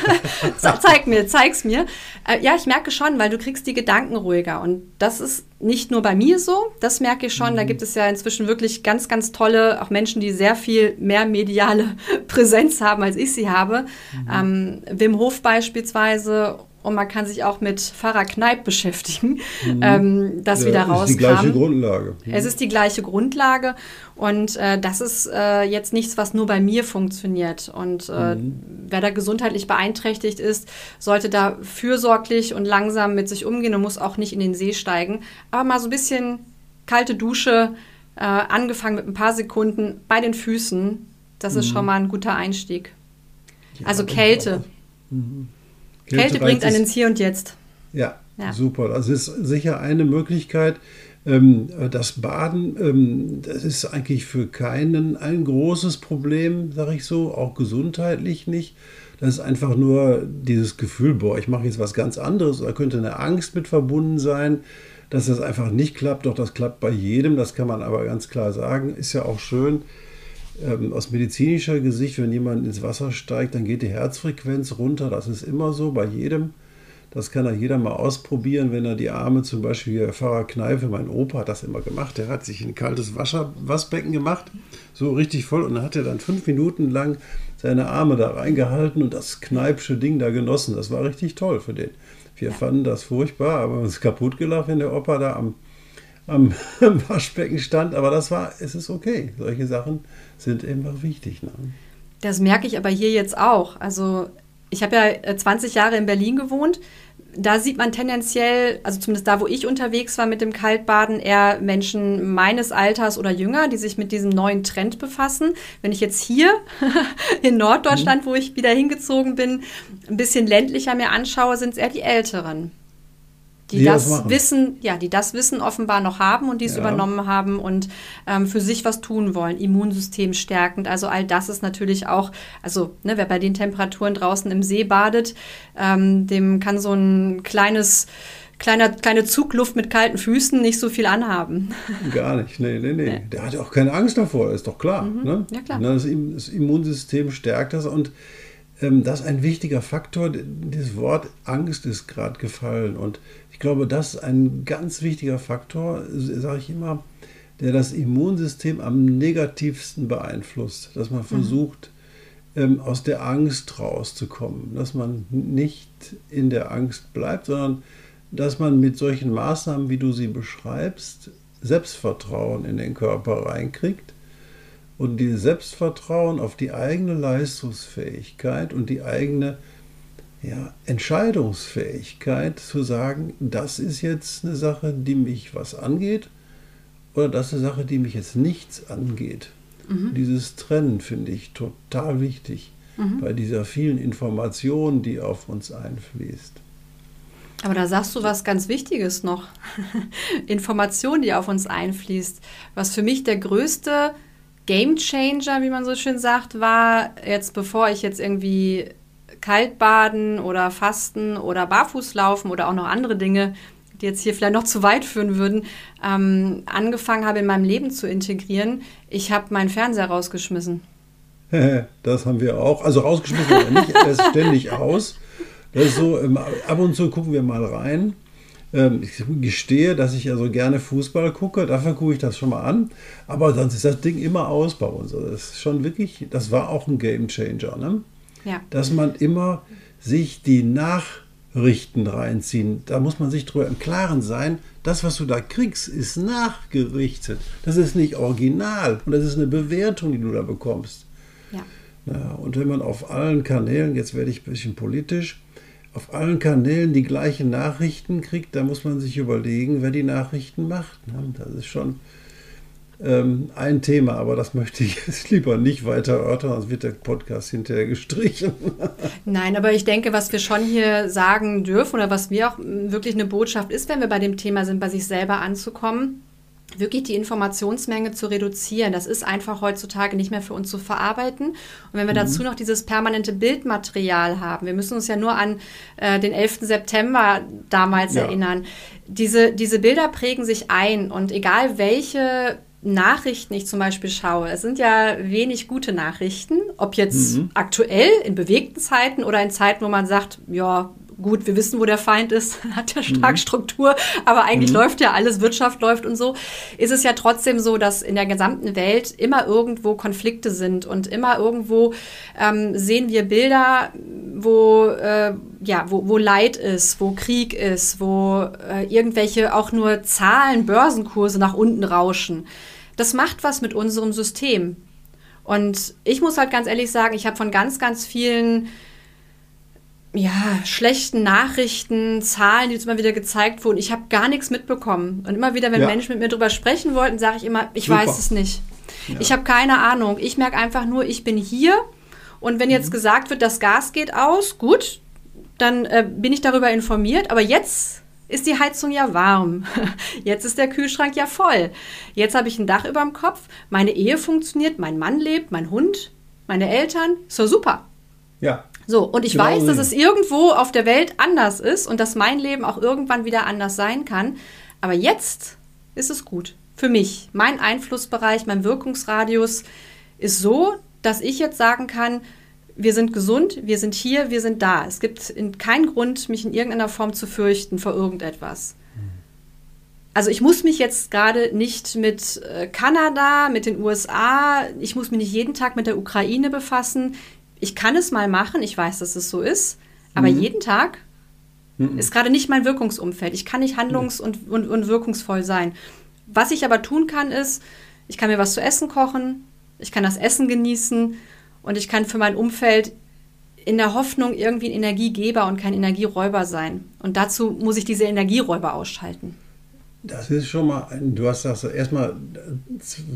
Zeig mir, zeig's mir. Äh, ja, ich merke schon, weil du kriegst die Gedanken ruhiger. Und das ist nicht nur bei mir so, das merke ich schon. Mhm. Da gibt es ja inzwischen wirklich ganz, ganz tolle, auch Menschen, die sehr viel mehr mediale Präsenz haben, als ich sie habe. Mhm. Ähm, Wim Hof beispielsweise und man kann sich auch mit Pfarrer Kneip beschäftigen, mhm. ähm, das ja, wieder rauskam. Es ist die gleiche Grundlage. Mhm. Es ist die gleiche Grundlage und äh, das ist äh, jetzt nichts, was nur bei mir funktioniert. Und äh, mhm. wer da gesundheitlich beeinträchtigt ist, sollte da fürsorglich und langsam mit sich umgehen und muss auch nicht in den See steigen. Aber mal so ein bisschen kalte Dusche, äh, angefangen mit ein paar Sekunden bei den Füßen, das ist mhm. schon mal ein guter Einstieg. Ja, also Kälte. Mhm. Kälte, Kälte bringt einen ins Hier und Jetzt. Ja, ja, super. Das ist sicher eine Möglichkeit. Ähm, das Baden, ähm, das ist eigentlich für keinen ein großes Problem, sage ich so, auch gesundheitlich nicht. Das ist einfach nur dieses Gefühl, boah, ich mache jetzt was ganz anderes. Da könnte eine Angst mit verbunden sein, dass das einfach nicht klappt. Doch das klappt bei jedem, das kann man aber ganz klar sagen. Ist ja auch schön, ähm, aus medizinischer Gesicht, wenn jemand ins Wasser steigt, dann geht die Herzfrequenz runter. Das ist immer so bei jedem. Das kann ja jeder mal ausprobieren, wenn er die Arme zum Beispiel, wie Pfarrer Kneife, mein Opa hat das immer gemacht, der hat sich in ein kaltes Wasser, Waschbecken gemacht, so richtig voll, und dann hat er dann fünf Minuten lang seine Arme da reingehalten und das Kneipsche Ding da genossen. Das war richtig toll für den. Wir fanden das furchtbar, aber uns kaputt gelacht, wenn der Opa da am, am Waschbecken stand. Aber das war, es ist okay. Solche Sachen sind einfach wichtig. Ne? Das merke ich aber hier jetzt auch. Also ich habe ja 20 äh, Jahre in Berlin gewohnt. Da sieht man tendenziell, also zumindest da, wo ich unterwegs war mit dem Kaltbaden, eher Menschen meines Alters oder jünger, die sich mit diesem neuen Trend befassen. Wenn ich jetzt hier in Norddeutschland, mhm. wo ich wieder hingezogen bin, ein bisschen ländlicher mir anschaue, sind es eher die Älteren die, die das, das wissen, ja, die das Wissen offenbar noch haben und die es ja. übernommen haben und ähm, für sich was tun wollen, Immunsystem stärkend. Also all das ist natürlich auch, also ne, wer bei den Temperaturen draußen im See badet, ähm, dem kann so ein kleines kleiner, kleine Zugluft mit kalten Füßen nicht so viel anhaben. Gar nicht, nee, nee, nee. nee. Der hat auch keine Angst davor, ist doch klar. Mhm. Ne? Ja, klar. Das, das Immunsystem stärkt das und ähm, das ist ein wichtiger Faktor. Das Wort Angst ist gerade gefallen. Und ich glaube, das ist ein ganz wichtiger Faktor, sage ich immer, der das Immunsystem am negativsten beeinflusst. Dass man mhm. versucht, mhm. aus der Angst rauszukommen. Dass man nicht in der Angst bleibt, sondern dass man mit solchen Maßnahmen, wie du sie beschreibst, Selbstvertrauen in den Körper reinkriegt und dieses Selbstvertrauen auf die eigene Leistungsfähigkeit und die eigene ja, Entscheidungsfähigkeit zu sagen, das ist jetzt eine Sache, die mich was angeht oder das ist eine Sache, die mich jetzt nichts angeht. Mhm. Dieses Trennen finde ich total wichtig mhm. bei dieser vielen Information, die auf uns einfließt. Aber da sagst du was ganz Wichtiges noch. Information, die auf uns einfließt. Was für mich der größte Game Changer, wie man so schön sagt, war jetzt, bevor ich jetzt irgendwie Kaltbaden oder Fasten oder Barfußlaufen oder auch noch andere Dinge, die jetzt hier vielleicht noch zu weit führen würden, ähm, angefangen habe in meinem Leben zu integrieren. Ich habe meinen Fernseher rausgeschmissen. Das haben wir auch. Also rausgeschmissen nicht, er ist ständig aus. Das ist so, ähm, ab und zu gucken wir mal rein. Ähm, ich gestehe, dass ich also gerne Fußball gucke, dafür gucke ich das schon mal an. Aber sonst ist das Ding immer aus bei uns. Also das ist schon wirklich, das war auch ein Game Changer, ne? Ja. Dass man immer sich die Nachrichten reinziehen. Da muss man sich darüber im Klaren sein, das, was du da kriegst, ist nachgerichtet. Das ist nicht original und das ist eine Bewertung, die du da bekommst. Ja. ja und wenn man auf allen Kanälen, jetzt werde ich ein bisschen politisch, auf allen Kanälen die gleichen Nachrichten kriegt, da muss man sich überlegen, wer die Nachrichten macht. Das ist schon ähm, ein Thema, aber das möchte ich jetzt lieber nicht weiter erörtern, sonst wird der Podcast hinterher gestrichen. Nein, aber ich denke, was wir schon hier sagen dürfen oder was mir auch wirklich eine Botschaft ist, wenn wir bei dem Thema sind, bei sich selber anzukommen, wirklich die Informationsmenge zu reduzieren. Das ist einfach heutzutage nicht mehr für uns zu verarbeiten. Und wenn wir mhm. dazu noch dieses permanente Bildmaterial haben, wir müssen uns ja nur an äh, den 11. September damals ja. erinnern, diese, diese Bilder prägen sich ein und egal welche Nachrichten ich zum Beispiel schaue, es sind ja wenig gute Nachrichten, ob jetzt mhm. aktuell in bewegten Zeiten oder in Zeiten, wo man sagt, ja, gut, wir wissen, wo der Feind ist, hat ja stark mhm. Struktur, aber eigentlich mhm. läuft ja alles, Wirtschaft läuft und so, ist es ja trotzdem so, dass in der gesamten Welt immer irgendwo Konflikte sind und immer irgendwo ähm, sehen wir Bilder, wo, äh, ja, wo, wo Leid ist, wo Krieg ist, wo äh, irgendwelche auch nur Zahlen, Börsenkurse nach unten rauschen. Das macht was mit unserem System. Und ich muss halt ganz ehrlich sagen, ich habe von ganz, ganz vielen ja, schlechten Nachrichten, Zahlen, die jetzt immer wieder gezeigt wurden. Ich habe gar nichts mitbekommen. Und immer wieder, wenn ja. Menschen mit mir darüber sprechen wollten, sage ich immer, ich Super. weiß es nicht. Ja. Ich habe keine Ahnung. Ich merke einfach nur, ich bin hier. Und wenn jetzt mhm. gesagt wird, das Gas geht aus, gut, dann äh, bin ich darüber informiert. Aber jetzt ist die Heizung ja warm. Jetzt ist der Kühlschrank ja voll. Jetzt habe ich ein Dach über dem Kopf. Meine Ehe funktioniert, mein Mann lebt, mein Hund, meine Eltern. So super. Ja. So, und ich genau weiß, dass es irgendwo auf der Welt anders ist und dass mein Leben auch irgendwann wieder anders sein kann. Aber jetzt ist es gut. Für mich. Mein Einflussbereich, mein Wirkungsradius ist so, dass ich jetzt sagen kann, wir sind gesund, wir sind hier, wir sind da. Es gibt keinen Grund, mich in irgendeiner Form zu fürchten vor irgendetwas. Also ich muss mich jetzt gerade nicht mit äh, Kanada, mit den USA, ich muss mich nicht jeden Tag mit der Ukraine befassen ich kann es mal machen, ich weiß, dass es so ist, aber mhm. jeden Tag mhm. ist gerade nicht mein Wirkungsumfeld. Ich kann nicht handlungs- und, und, und wirkungsvoll sein. Was ich aber tun kann, ist, ich kann mir was zu essen kochen, ich kann das Essen genießen und ich kann für mein Umfeld in der Hoffnung irgendwie ein Energiegeber und kein Energieräuber sein. Und dazu muss ich diese Energieräuber ausschalten. Das ist schon mal, ein, du hast das erstmal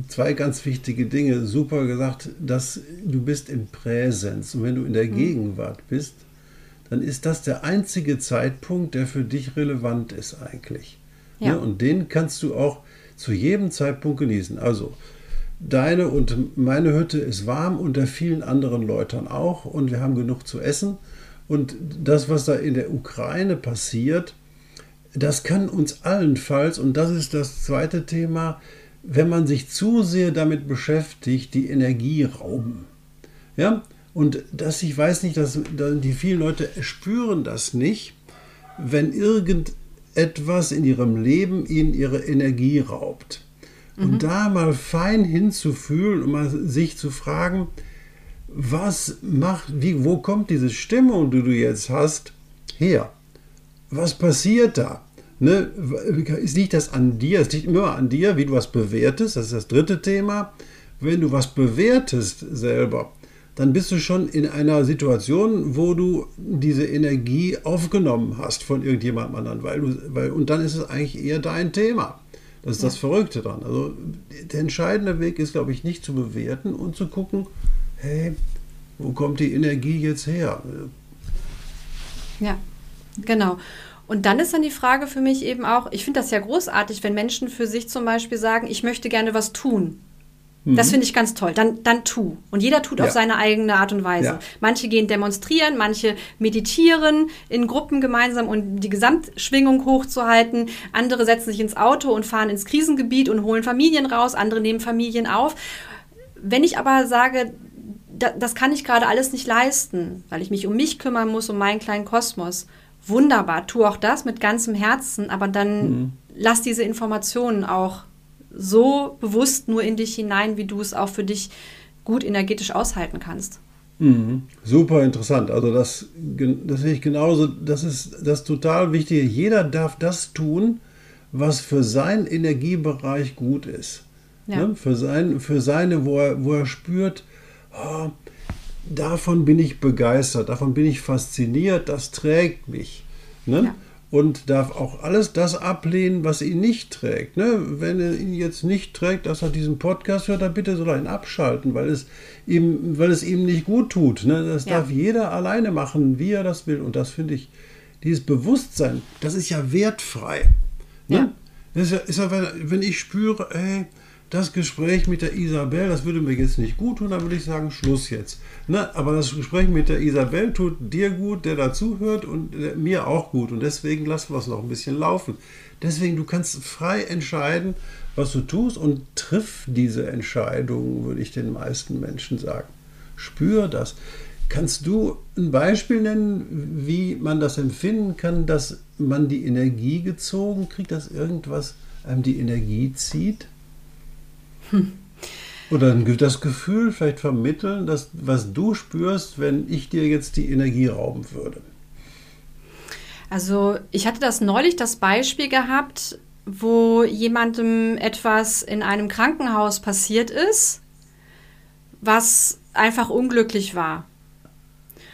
zwei ganz wichtige Dinge super gesagt, dass du bist in Präsenz und wenn du in der mhm. Gegenwart bist, dann ist das der einzige Zeitpunkt, der für dich relevant ist eigentlich. Ja. Ne? Und den kannst du auch zu jedem Zeitpunkt genießen. Also deine und meine Hütte ist warm unter vielen anderen Leuten auch und wir haben genug zu essen. Und das, was da in der Ukraine passiert, das kann uns allenfalls, und das ist das zweite Thema, wenn man sich zu sehr damit beschäftigt, die Energie rauben. Ja, und das, ich weiß nicht, dass, die vielen Leute spüren das nicht, wenn irgendetwas in ihrem Leben ihnen ihre Energie raubt. Und mhm. da mal fein hinzufühlen und mal sich zu fragen, was macht, wie, wo kommt diese Stimmung, die du jetzt hast, her? was passiert da? Ne? Liegt das an dir? Es liegt immer an dir, wie du was bewertest. Das ist das dritte Thema. Wenn du was bewertest selber, dann bist du schon in einer Situation, wo du diese Energie aufgenommen hast von irgendjemandem anderen. Weil du, weil, und dann ist es eigentlich eher dein Thema. Das ist ja. das Verrückte dran. Also der entscheidende Weg ist, glaube ich, nicht zu bewerten und zu gucken, hey, wo kommt die Energie jetzt her? Ja. Genau. Und dann ist dann die Frage für mich eben auch, ich finde das ja großartig, wenn Menschen für sich zum Beispiel sagen, ich möchte gerne was tun. Mhm. Das finde ich ganz toll. Dann, dann tu. Und jeder tut ja. auf seine eigene Art und Weise. Ja. Manche gehen demonstrieren, manche meditieren in Gruppen gemeinsam, um die Gesamtschwingung hochzuhalten. Andere setzen sich ins Auto und fahren ins Krisengebiet und holen Familien raus. Andere nehmen Familien auf. Wenn ich aber sage, das kann ich gerade alles nicht leisten, weil ich mich um mich kümmern muss, um meinen kleinen Kosmos wunderbar, tu auch das mit ganzem Herzen, aber dann mhm. lass diese Informationen auch so bewusst nur in dich hinein, wie du es auch für dich gut energetisch aushalten kannst. Mhm. Super interessant. Also das, das sehe ich genauso. Das ist das total Wichtige. Jeder darf das tun, was für seinen Energiebereich gut ist. Ja. Ne? Für, sein, für seine, wo er, wo er spürt, oh, davon bin ich begeistert, davon bin ich fasziniert, das trägt mich. Ne? Ja. Und darf auch alles das ablehnen, was ihn nicht trägt. Ne? Wenn er ihn jetzt nicht trägt, dass er diesen Podcast hört, dann bitte soll er ihn abschalten, weil es ihm, weil es ihm nicht gut tut. Ne? Das ja. darf jeder alleine machen, wie er das will. Und das finde ich, dieses Bewusstsein, das ist ja wertfrei. Ne? Ja. Das ist ja, ist ja, wenn ich spüre, ey, das Gespräch mit der Isabel, das würde mir jetzt nicht gut tun, dann würde ich sagen, Schluss jetzt. Ne? Aber das Gespräch mit der Isabel tut dir gut, der dazuhört und äh, mir auch gut. Und deswegen lassen wir es noch ein bisschen laufen. Deswegen, du kannst frei entscheiden, was du tust und triff diese Entscheidung, würde ich den meisten Menschen sagen. Spür das. Kannst du ein Beispiel nennen, wie man das empfinden kann, dass man die Energie gezogen kriegt, dass irgendwas einem die Energie zieht? Hm. Oder das Gefühl vielleicht vermitteln, dass was du spürst, wenn ich dir jetzt die Energie rauben würde. Also ich hatte das neulich das Beispiel gehabt, wo jemandem etwas in einem Krankenhaus passiert ist, was einfach unglücklich war.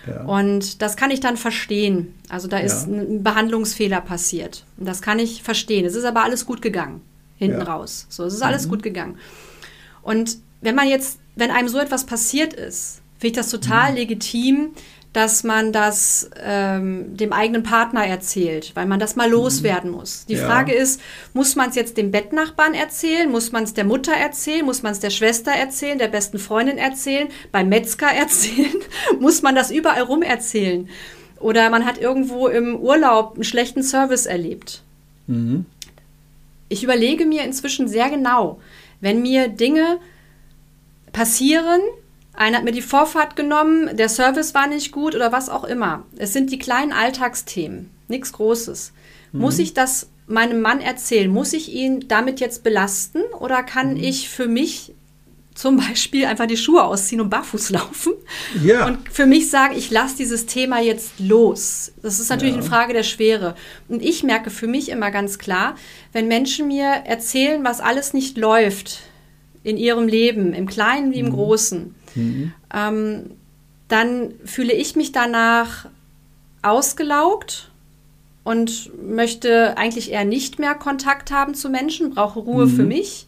Ja. Und das kann ich dann verstehen. Also da ist ja. ein Behandlungsfehler passiert. Und das kann ich verstehen. Es ist aber alles gut gegangen, hinten ja. raus. So, es ist alles mhm. gut gegangen. Und wenn man jetzt, wenn einem so etwas passiert ist, finde ich das total mhm. legitim, dass man das ähm, dem eigenen Partner erzählt, weil man das mal loswerden muss. Die ja. Frage ist, muss man es jetzt dem Bettnachbarn erzählen? Muss man es der Mutter erzählen? Muss man es der Schwester erzählen? Der besten Freundin erzählen? Beim Metzger erzählen? muss man das überall rum erzählen? Oder man hat irgendwo im Urlaub einen schlechten Service erlebt. Mhm. Ich überlege mir inzwischen sehr genau, wenn mir Dinge passieren, einer hat mir die Vorfahrt genommen, der Service war nicht gut oder was auch immer. Es sind die kleinen Alltagsthemen, nichts Großes. Mhm. Muss ich das meinem Mann erzählen? Muss ich ihn damit jetzt belasten oder kann mhm. ich für mich zum Beispiel einfach die Schuhe ausziehen und barfuß laufen ja. und für mich sagen, ich lasse dieses Thema jetzt los. Das ist natürlich ja. eine Frage der Schwere. Und ich merke für mich immer ganz klar, wenn Menschen mir erzählen, was alles nicht läuft in ihrem Leben, im Kleinen wie im mhm. Großen, mhm. ähm, dann fühle ich mich danach ausgelaugt und möchte eigentlich eher nicht mehr Kontakt haben zu Menschen, brauche Ruhe mhm. für mich.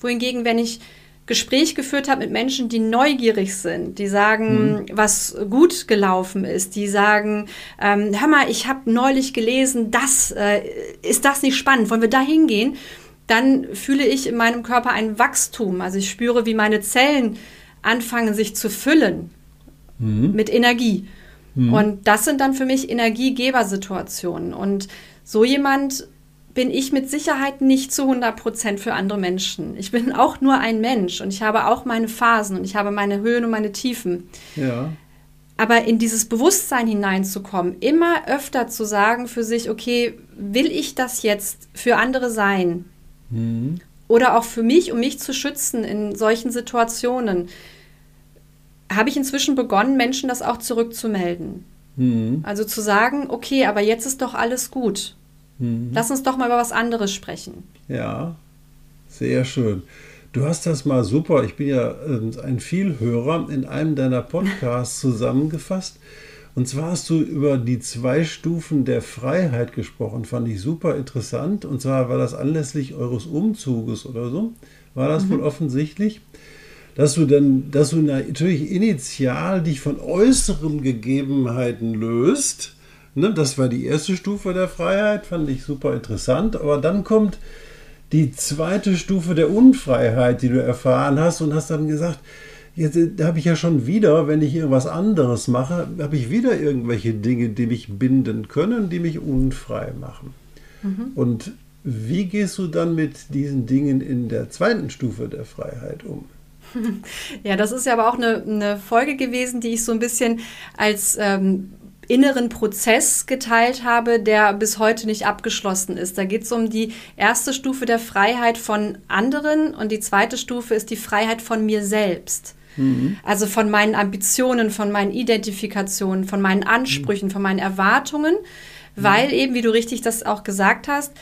Wohingegen, wenn ich Gespräch geführt habe mit Menschen, die neugierig sind, die sagen, mhm. was gut gelaufen ist, die sagen, ähm, hör mal, ich habe neulich gelesen, das äh, ist das nicht spannend, wollen wir da hingehen? Dann fühle ich in meinem Körper ein Wachstum. Also ich spüre, wie meine Zellen anfangen, sich zu füllen mhm. mit Energie. Mhm. Und das sind dann für mich Energiegebersituationen. Und so jemand bin ich mit Sicherheit nicht zu 100 Prozent für andere Menschen. Ich bin auch nur ein Mensch und ich habe auch meine Phasen und ich habe meine Höhen und meine Tiefen. Ja. Aber in dieses Bewusstsein hineinzukommen, immer öfter zu sagen für sich, okay, will ich das jetzt für andere sein? Mhm. Oder auch für mich, um mich zu schützen in solchen Situationen, habe ich inzwischen begonnen, Menschen das auch zurückzumelden. Mhm. Also zu sagen, okay, aber jetzt ist doch alles gut. Mhm. Lass uns doch mal über was anderes sprechen. Ja, sehr schön. Du hast das mal super, ich bin ja äh, ein Vielhörer, in einem deiner Podcasts zusammengefasst. Und zwar hast du über die zwei Stufen der Freiheit gesprochen, fand ich super interessant. Und zwar war das anlässlich eures Umzuges oder so, war das mhm. wohl offensichtlich, dass du dann, dass du natürlich initial dich von äußeren Gegebenheiten löst Ne, das war die erste Stufe der Freiheit, fand ich super interessant. Aber dann kommt die zweite Stufe der Unfreiheit, die du erfahren hast und hast dann gesagt, jetzt habe ich ja schon wieder, wenn ich irgendwas anderes mache, habe ich wieder irgendwelche Dinge, die mich binden können, die mich unfrei machen. Mhm. Und wie gehst du dann mit diesen Dingen in der zweiten Stufe der Freiheit um? Ja, das ist ja aber auch eine, eine Folge gewesen, die ich so ein bisschen als ähm, inneren Prozess geteilt habe, der bis heute nicht abgeschlossen ist. Da geht es um die erste Stufe der Freiheit von anderen und die zweite Stufe ist die Freiheit von mir selbst. Mhm. Also von meinen Ambitionen, von meinen Identifikationen, von meinen Ansprüchen, mhm. von meinen Erwartungen, mhm. weil eben, wie du richtig das auch gesagt hast,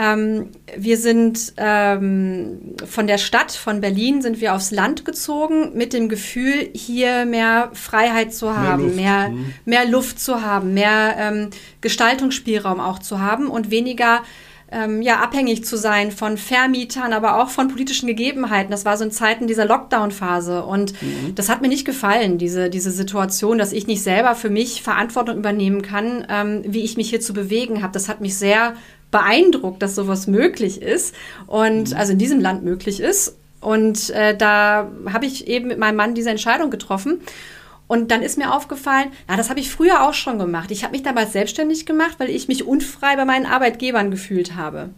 ähm, wir sind ähm, von der Stadt, von Berlin, sind wir aufs Land gezogen mit dem Gefühl, hier mehr Freiheit zu haben, mehr Luft, mehr, mhm. mehr Luft zu haben, mehr ähm, Gestaltungsspielraum auch zu haben und weniger ähm, ja, abhängig zu sein von Vermietern, aber auch von politischen Gegebenheiten. Das war so in Zeiten dieser Lockdown-Phase. Und mhm. das hat mir nicht gefallen, diese, diese Situation, dass ich nicht selber für mich Verantwortung übernehmen kann, ähm, wie ich mich hier zu bewegen habe. Das hat mich sehr beeindruckt, dass sowas möglich ist und mhm. also in diesem Land möglich ist. Und äh, da habe ich eben mit meinem Mann diese Entscheidung getroffen. Und dann ist mir aufgefallen, na, das habe ich früher auch schon gemacht. Ich habe mich damals selbstständig gemacht, weil ich mich unfrei bei meinen Arbeitgebern gefühlt habe.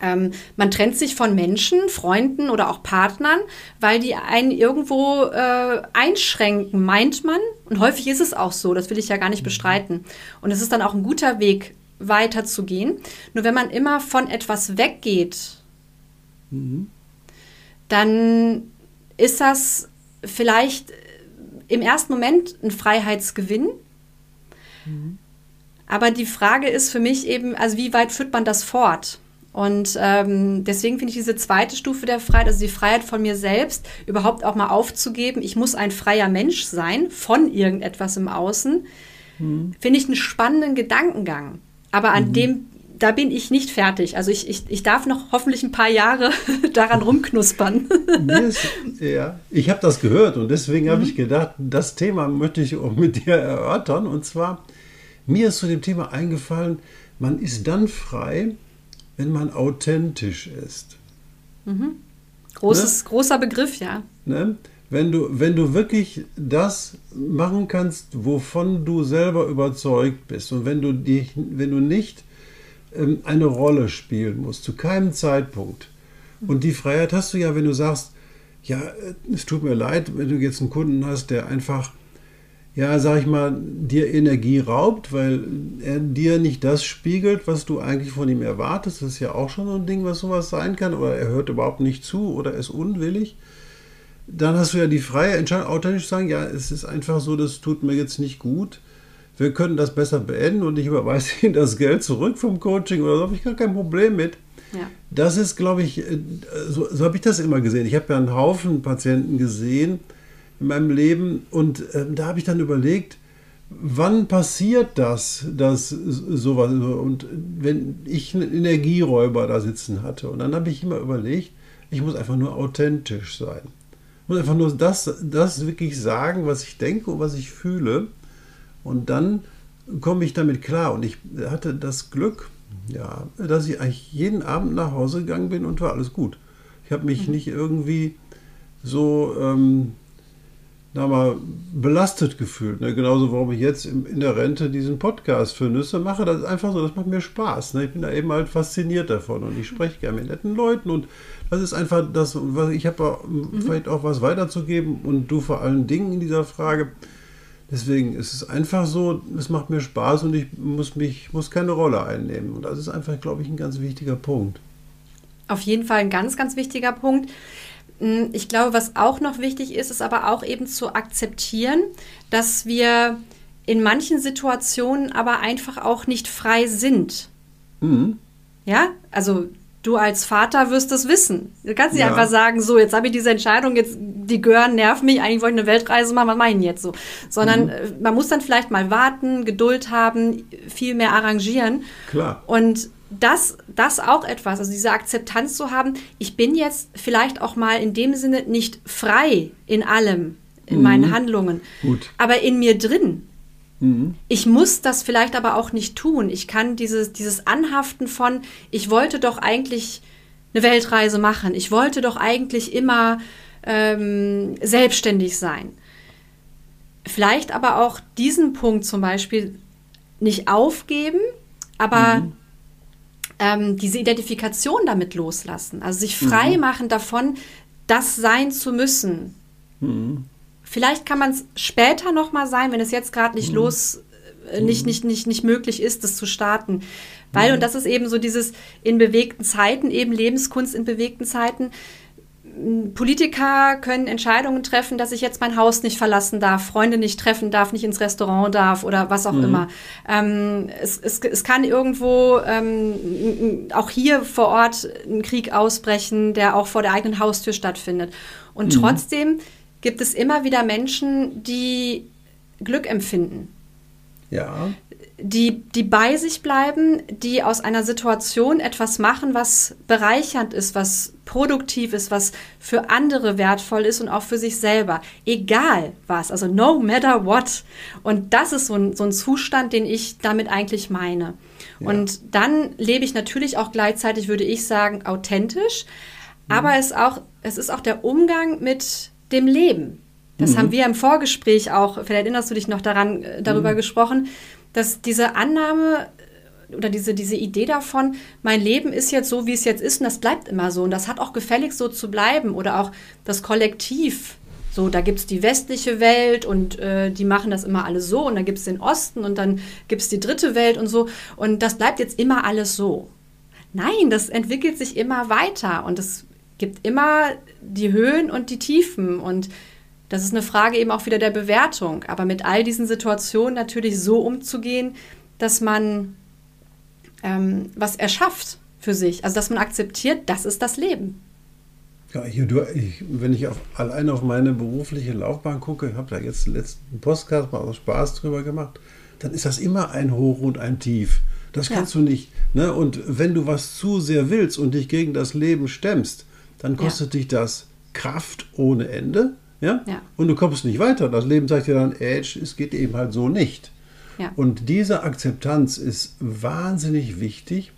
Ähm, man trennt sich von Menschen, Freunden oder auch Partnern, weil die einen irgendwo äh, einschränken, meint man. Und häufig ist es auch so, das will ich ja gar nicht bestreiten. Und es ist dann auch ein guter Weg, weiterzugehen. Nur wenn man immer von etwas weggeht, mhm. dann ist das vielleicht im ersten Moment ein Freiheitsgewinn. Mhm. Aber die Frage ist für mich eben, also wie weit führt man das fort? Und ähm, deswegen finde ich diese zweite Stufe der Freiheit, also die Freiheit von mir selbst, überhaupt auch mal aufzugeben, ich muss ein freier Mensch sein von irgendetwas im Außen, mhm. finde ich einen spannenden Gedankengang. Aber an mhm. dem, da bin ich nicht fertig. Also ich, ich, ich darf noch hoffentlich ein paar Jahre daran rumknuspern. Ist, ja, ich habe das gehört und deswegen mhm. habe ich gedacht, das Thema möchte ich auch mit dir erörtern. Und zwar, mir ist zu dem Thema eingefallen, man ist dann frei, wenn man authentisch ist. Mhm. Großes, ne? Großer Begriff, ja. Ne? Wenn, du, wenn du wirklich das machen kannst, wovon du selber überzeugt bist und wenn du, dich, wenn du nicht ähm, eine Rolle spielen musst, zu keinem Zeitpunkt. Und die Freiheit hast du ja, wenn du sagst, ja, äh, es tut mir leid, wenn du jetzt einen Kunden hast, der einfach ja, sag ich mal, dir Energie raubt, weil er dir nicht das spiegelt, was du eigentlich von ihm erwartest. Das ist ja auch schon so ein Ding, was sowas sein kann. Oder er hört überhaupt nicht zu oder ist unwillig. Dann hast du ja die freie Entscheidung, authentisch zu sagen, ja, es ist einfach so, das tut mir jetzt nicht gut. Wir können das besser beenden und ich überweise Ihnen das Geld zurück vom Coaching oder so, habe ich gar kein Problem mit. Ja. Das ist, glaube ich, äh, so, so habe ich das immer gesehen. Ich habe ja einen Haufen Patienten gesehen, in meinem Leben. Und äh, da habe ich dann überlegt, wann passiert das, dass sowas, und wenn ich einen Energieräuber da sitzen hatte. Und dann habe ich immer überlegt, ich muss einfach nur authentisch sein. Ich muss einfach nur das, das wirklich sagen, was ich denke und was ich fühle. Und dann komme ich damit klar. Und ich hatte das Glück, ja, dass ich eigentlich jeden Abend nach Hause gegangen bin und war alles gut. Ich habe mich mhm. nicht irgendwie so ähm, da mal belastet gefühlt. Ne? Genauso, warum ich jetzt in der Rente diesen Podcast für Nüsse mache. Das ist einfach so, das macht mir Spaß. Ne? Ich bin da eben halt fasziniert davon und ich spreche gerne mit netten Leuten und das ist einfach das, was ich habe mhm. vielleicht auch was weiterzugeben und du vor allen Dingen in dieser Frage. Deswegen ist es einfach so, es macht mir Spaß und ich muss mich, muss keine Rolle einnehmen. Und das ist einfach, glaube ich, ein ganz wichtiger Punkt. Auf jeden Fall ein ganz, ganz wichtiger Punkt. Hm, ich glaube, was auch noch wichtig ist, ist aber auch eben zu akzeptieren, dass wir in manchen Situationen aber einfach auch nicht frei sind. Mhm. Ja, also du als Vater wirst es wissen. Du kannst nicht ja. einfach sagen, so, jetzt habe ich diese Entscheidung, jetzt die Gören nerven mich, eigentlich wollte ich eine Weltreise machen, was meinen jetzt so? Sondern mhm. Äh, man muss dann vielleicht mal warten, Geduld haben, viel mehr arrangieren. Klar. Und das, das auch etwas, also diese Akzeptanz zu haben, ich bin jetzt vielleicht auch mal in dem Sinne nicht frei in allem, in mhm. meinen Handlungen, Gut. aber in mir drin. Mhm. Ich muss das vielleicht aber auch nicht tun. Ich kann dieses, dieses Anhaften von, ich wollte doch eigentlich eine Weltreise machen, ich wollte doch eigentlich immer ähm, selbstständig sein. Vielleicht aber auch diesen Punkt zum Beispiel nicht aufgeben, aber mhm ähm, diese Identifikation damit loslassen. Also sich frei mhm. machen davon, das sein zu müssen. Mhm. Vielleicht kann man es später noch mal sein, wenn es jetzt gerade nicht mhm. los, äh, nicht, nicht, nicht, nicht möglich ist, das zu starten. Weil, mhm. und das ist eben so dieses in bewegten Zeiten, eben Lebenskunst in bewegten Zeiten, Politiker können Entscheidungen treffen, dass ich jetzt mein Haus nicht verlassen darf, Freunde nicht treffen darf, nicht ins Restaurant darf oder was auch mhm. immer. Ähm, es, es, es kann irgendwo ähm, auch hier vor Ort ein Krieg ausbrechen, der auch vor der eigenen Haustür stattfindet. Und mhm. trotzdem gibt es immer wieder Menschen, die Glück empfinden. Ja. die, die bei sich bleiben, die aus einer Situation etwas machen, was bereichernd ist, was produktiv ist, was für andere wertvoll ist und auch für sich selber. Egal was, also no matter what. Und das ist so ein, so ein Zustand, den ich damit eigentlich meine. Ja. Und dann lebe ich natürlich auch gleichzeitig, würde ich sagen, authentisch. Mhm. Aber es, auch, es ist auch der Umgang mit dem Leben. Das mhm. haben wir im Vorgespräch auch, vielleicht erinnerst du dich noch daran, äh, darüber mhm. gesprochen, dass diese Annahme äh, oder diese, diese Idee davon, mein Leben ist jetzt so, wie es jetzt ist und das bleibt immer so und das hat auch gefälligst so zu bleiben oder auch das Kollektiv. So, da gibt es die westliche Welt und äh, die machen das immer alles so und dann gibt es den Osten und dann gibt es die dritte Welt und so und das bleibt jetzt immer alles so. Nein, das entwickelt sich immer weiter und es gibt immer die Höhen und die Tiefen und das ist eine Frage eben auch wieder der Bewertung. Aber mit all diesen Situationen natürlich so umzugehen, dass man ähm, was erschafft für sich. Also dass man akzeptiert, das ist das Leben. Ja, ich, du, ich, wenn ich auf, allein auf meine berufliche Laufbahn gucke, ich habe da jetzt den letzten Podcast mal aus Spaß drüber gemacht, dann ist das immer ein Hoch und ein Tief. Das kannst ja. du nicht. Ne? Und wenn du was zu sehr willst und dich gegen das Leben stemmst, dann kostet ja. dich das Kraft ohne Ende ja? ja? Und du kommst nicht weiter. Das Leben sagt dir dann, ey, es geht eben halt so nicht. Ja. Und diese Akzeptanz ist wahnsinnig wichtig.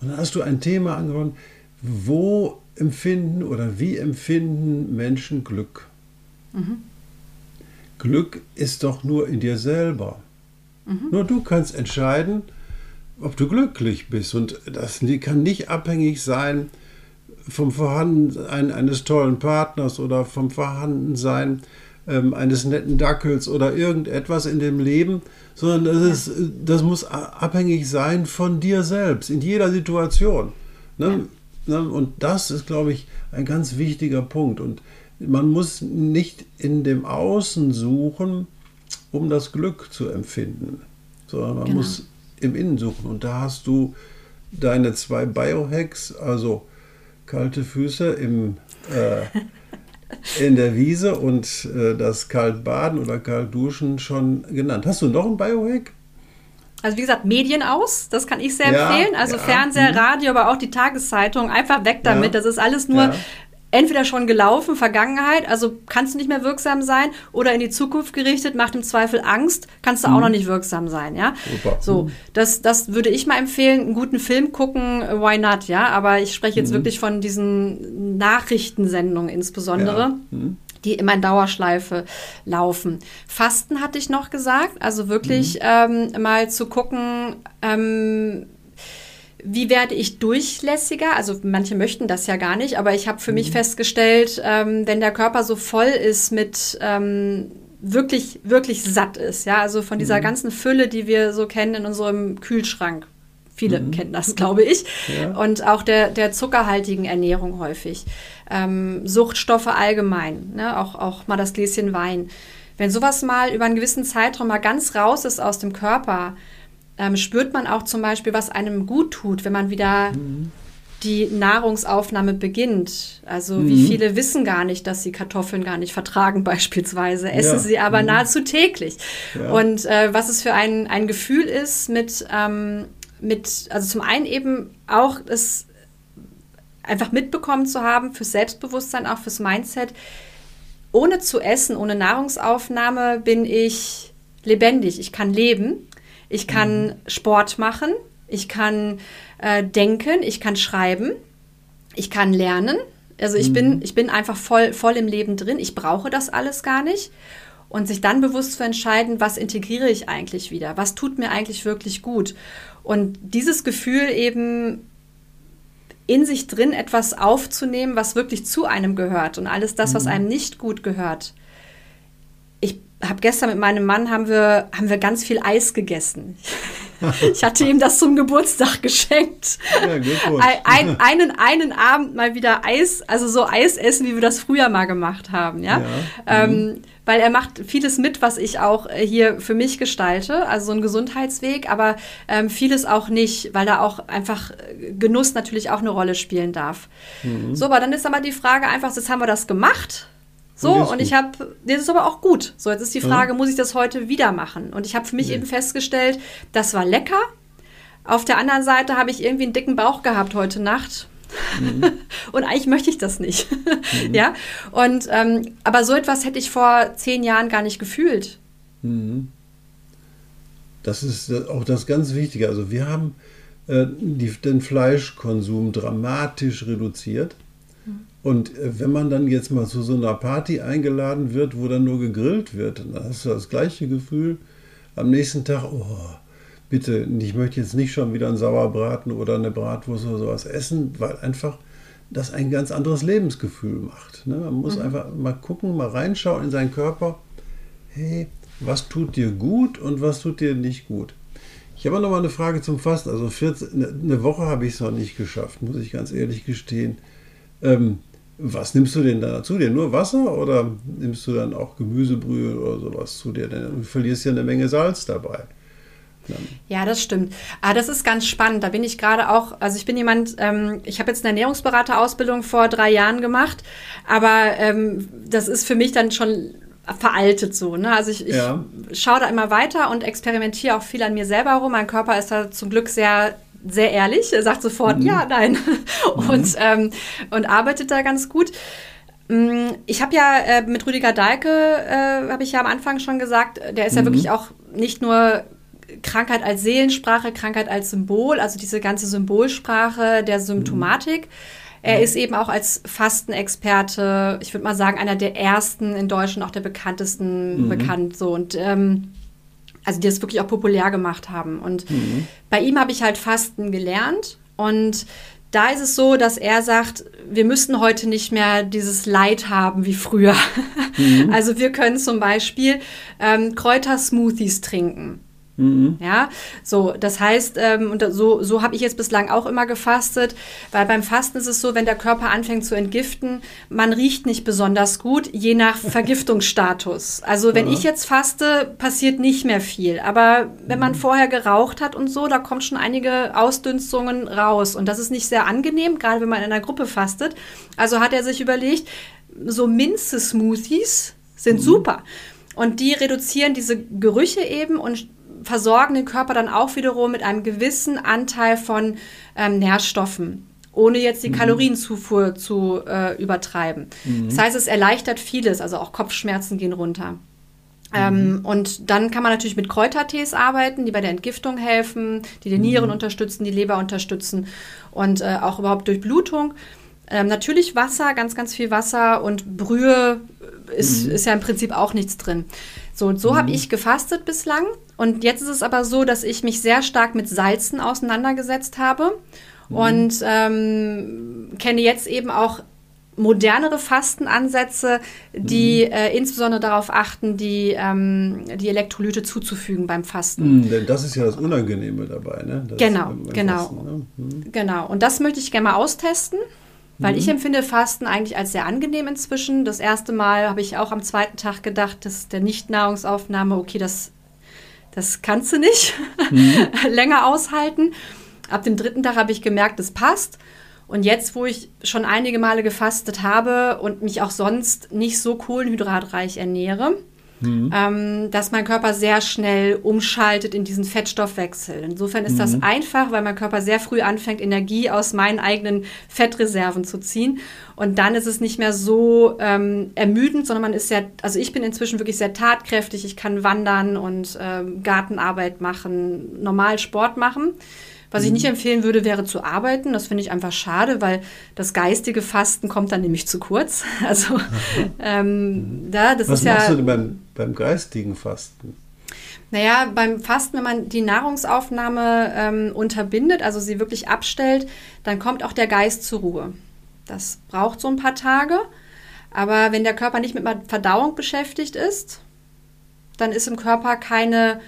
Und dann hast du ein Thema angefangen, wo empfinden oder wie empfinden Menschen Glück? Mhm. Glück ist doch nur in dir selber. Mhm. Nur du kannst entscheiden, ob du glücklich bist. Und das kann nicht abhängig sein vom Vorhandensein eines tollen Partners oder vom Vorhandensein ähm, eines netten Dackels oder irgendetwas in dem Leben, sondern das, ist, das muss abhängig sein von dir selbst, in jeder Situation. Ne? Ja. Ne? Und das ist, glaube ich, ein ganz wichtiger Punkt. Und man muss nicht in dem Außen suchen, um das Glück zu empfinden, sondern man genau. muss im Innen suchen. Und da hast du deine zwei Biohacks, also kalte Füße im, äh, in der Wiese und äh, das Kaltbaden oder Kaltduschen schon genannt. Hast du noch ein Biohack? Also wie gesagt, Medien aus, das kann ich sehr ja, empfehlen. Also ja, Fernseher, mhm. Radio, aber auch die Tageszeitung, einfach weg damit. Ja, das ist alles nur entweder schon gelaufen, Vergangenheit, also kannst du nicht mehr wirksam sein, oder in die Zukunft gerichtet, macht im Zweifel Angst, kannst du mhm. auch noch nicht wirksam sein, ja. Super. So, mhm. das, das würde ich mal empfehlen, einen guten Film gucken, why not, ja. Aber ich spreche jetzt mhm. wirklich von diesen Nachrichtensendungen insbesondere. Ja. Mhm die immer in Dauerschleife laufen. Fasten hatte ich noch gesagt, also wirklich mhm. ähm, mal zu gucken, ähm, wie werde ich durchlässiger? Also manche möchten das ja gar nicht, aber ich habe für mhm. mich festgestellt, ähm, wenn der Körper so voll ist mit ähm, wirklich, wirklich satt ist, ja, also von dieser mhm. ganzen Fülle, die wir so kennen in unserem Kühlschrank. Viele mhm. kennen das, glaube ich. Ja. Und auch der, der zuckerhaltigen Ernährung häufig. Ähm, Suchtstoffe allgemein, ne? auch, auch mal das Gläschen Wein. Wenn sowas mal über einen gewissen Zeitraum mal ganz raus ist aus dem Körper, ähm, spürt man auch zum Beispiel, was einem gut tut, wenn man wieder mhm. die Nahrungsaufnahme beginnt. Also mhm. wie viele wissen gar nicht, dass sie Kartoffeln gar nicht vertragen beispielsweise, essen ja. sie aber mhm. nahezu täglich. Ja. Und äh, was es für ein, ein Gefühl ist mit, ähm, mit, also zum einen eben auch es einfach mitbekommen zu haben, fürs Selbstbewusstsein, auch fürs Mindset. Ohne zu essen, ohne Nahrungsaufnahme bin ich lebendig. Ich kann leben. Ich kann mhm. Sport machen, ich kann äh, denken, ich kann schreiben, ich kann lernen. Also ich, mhm. bin, ich bin einfach voll, voll im Leben drin. Ich brauche das alles gar nicht. Und sich dann bewusst zu entscheiden, was integriere ich eigentlich wieder? Was tut mir eigentlich wirklich gut? Und dieses Gefühl eben in sich drin etwas aufzunehmen, was wirklich zu einem gehört und alles das, was mhm. einem nicht gut gehört, habe gestern mit meinem Mann haben wir, haben wir ganz viel Eis gegessen. Ich hatte ihm das zum Geburtstag geschenkt. Ja, Ein, einen, einen Abend mal wieder Eis, also so Eis essen, wie wir das früher mal gemacht haben, ja. ja. Ähm, mhm. weil er macht vieles mit, was ich auch äh, hier für mich gestalte, also so ein Gesundheitsweg, aber ähm, vieles auch nicht, weil da auch einfach äh, Genuss natürlich auch eine Rolle spielen darf. Mhm. So, aber dann ist aber die Frage einfach, jetzt haben wir das gemacht So, und, und ich habe, das ist aber auch gut. So, jetzt ist die Frage, mhm. muss ich das heute wieder machen? Und ich habe für mich nee. eben festgestellt, das war lecker. Auf der anderen Seite habe ich irgendwie einen dicken Bauch gehabt heute Nacht. Mhm. und eigentlich möchte ich das nicht. Mhm. ja, und ähm, aber so etwas hätte ich vor zehn Jahren gar nicht gefühlt. Mhm. Das ist auch das ganz Wichtige. Also wir haben äh, die, den Fleischkonsum dramatisch reduziert. Und äh, wenn man dann jetzt mal zu so einer Party eingeladen wird, wo dann nur gegrillt wird, dann hast du das gleiche Gefühl am nächsten Tag, oh, bitte, ich möchte jetzt nicht schon wieder einen Sauerbraten oder eine Bratwurst oder sowas essen, weil einfach das ein ganz anderes Lebensgefühl macht. Ne? Man muss mhm. einfach mal gucken, mal reinschauen in seinen Körper. Hey, was tut dir gut und was tut dir nicht gut? Ich habe noch mal eine Frage zum Fasten. Also 14, eine Woche habe ich es noch nicht geschafft, muss ich ganz ehrlich gestehen. Ähm, was nimmst du denn da zu dir? Nur Wasser oder nimmst du dann auch Gemüsebrühe oder sowas zu dir? Denn du verlierst ja eine Menge Salz dabei. Ja, das stimmt. Aber ah, das ist ganz spannend. Da bin ich gerade auch, also ich bin jemand, ähm, ich habe jetzt eine Ernährungsberaterausbildung vor drei Jahren gemacht, aber ähm, das ist für mich dann schon veraltet so. Ne? Also ich, ich ja. schaue da immer weiter und experimentiere auch viel an mir selber rum. Mein Körper ist da zum Glück sehr sehr ehrlich, er sagt sofort mhm. ja, nein mhm. und, ähm, und arbeitet da ganz gut. Mm, ich habe ja äh, mit Rüdiger Dahlke, äh, habe ich ja am Anfang schon gesagt, der ist mhm. ja wirklich auch nicht nur Krankheit als Seelensprache, Krankheit als Symbol, also diese ganze Symbolsprache der Symptomatik. Mhm. Er ist eben auch als Fastenexperte, ich würde mal sagen, einer der ersten in Deutschland, auch der bekanntesten mhm. bekannt. So und ähm, also die es wirklich auch populär gemacht haben. Und mhm. bei ihm habe ich halt Fasten gelernt und da ist es so, dass er sagt, wir müssen heute nicht mehr dieses Leid haben wie früher. Mhm. Also wir können zum Beispiel ähm, Kräutersmoothies trinken. Mhm. Ja, so, das heißt, ähm, und so, so habe ich jetzt bislang auch immer gefastet, weil beim Fasten ist es so, wenn der Körper anfängt zu entgiften, man riecht nicht besonders gut, je nach Vergiftungsstatus. Also wenn ja. ich jetzt faste, passiert nicht mehr viel. Aber wenn man mhm. vorher geraucht hat und so, da kommt schon einige Ausdünstungen raus. Und das ist nicht sehr angenehm, gerade wenn man in einer Gruppe fastet. Also hat er sich überlegt, so Minze-Smoothies sind mhm. super. Und die reduzieren diese Gerüche eben und versorgen den Körper dann auch wiederum mit einem gewissen Anteil von ähm, Nährstoffen ohne jetzt die mhm. Kalorienzufuhr zu äh, übertreiben. Mhm. Das heißt, es erleichtert vieles, also auch Kopfschmerzen gehen runter. Ähm, mhm. und dann kann man natürlich mit Kräutertees arbeiten, die bei der Entgiftung helfen, die die Nieren mhm. unterstützen, die Leber unterstützen und äh, auch überhaupt Durchblutung. Ähm, natürlich Wasser, ganz, ganz viel Wasser und Brühe ist, mhm. ist ja im Prinzip auch nichts drin. So, und so habe ich gefastet bislang. Und jetzt ist es aber so, dass ich mich sehr stark mit Salzen auseinandergesetzt habe mhm. und ähm, kenne jetzt eben auch modernere Fastenansätze, die mhm. äh, insbesondere darauf achten, die, ähm, die Elektrolyte zuzufügen beim Fasten. Mhm, denn das ist ja das Unangenehme dabei, ne? Das genau, genau. Fasten, ne? mhm. Genau. Und das möchte ich gerne mal austesten. Weil ich mhm. empfinde Fasten eigentlich als sehr angenehm inzwischen. Das erste Mal habe ich auch am zweiten Tag gedacht, dass der Nicht-Nahrungsaufnahme, okay, das das kannst du nicht mhm. länger aushalten. Ab dem dritten Tag habe ich gemerkt, es passt. Und jetzt, wo ich schon einige Male gefastet habe und mich auch sonst nicht so kohlenhydratreich ernähre, mhm. ähm, dass mein Körper sehr schnell umschaltet in diesen Fettstoffwechsel. Insofern ist mhm. das einfach, weil mein Körper sehr früh anfängt, Energie aus meinen eigenen Fettreserven zu ziehen. Und dann ist es nicht mehr so ähm, ermüdend, sondern man ist sehr, also ich bin inzwischen wirklich sehr tatkräftig. Ich kann wandern und ähm, Gartenarbeit machen, normal Sport machen. Was ich nicht mhm. empfehlen würde, wäre zu arbeiten. Das finde ich einfach schade, weil das geistige Fasten kommt dann nämlich zu kurz. Also ähm, da, das Was ist machst ja, du denn beim, beim geistigen Fasten? Naja, beim Fasten, wenn man die Nahrungsaufnahme ähm, unterbindet, also sie wirklich abstellt, dann kommt auch der Geist zur Ruhe. Das braucht so ein paar Tage. Aber wenn der Körper nicht mit Verdauung beschäftigt ist, dann ist im Körper keine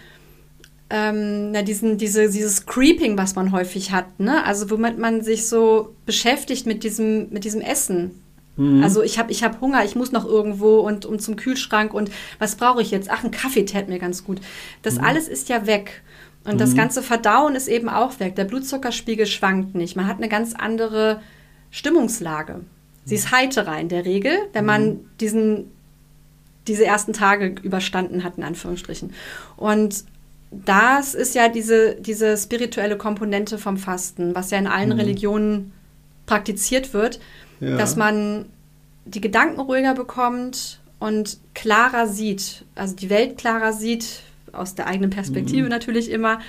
ähm, na, diesen, diese, dieses Creeping, was man häufig hat, ne? Also womit man sich so beschäftigt mit diesem, mit diesem Essen. Mhm. Also ich habe ich hab Hunger, ich muss noch irgendwo und um zum Kühlschrank und was brauche ich jetzt? Ach, ein Kaffee tät mir ganz gut. Das mhm. alles ist ja weg. Und mhm. das ganze Verdauen ist eben auch weg. Der Blutzuckerspiegel schwankt nicht. Man hat eine ganz andere Stimmungslage. Sie ist heiterer in der Regel, wenn man mhm. diesen diese ersten Tage überstanden hat, in Anführungsstrichen. Und das ist ja diese, diese spirituelle Komponente vom Fasten, was ja in allen mhm. Religionen praktiziert wird, ja. dass man die Gedanken ruhiger bekommt und klarer sieht, also die Welt klarer sieht, aus der eigenen Perspektive mhm. natürlich immer,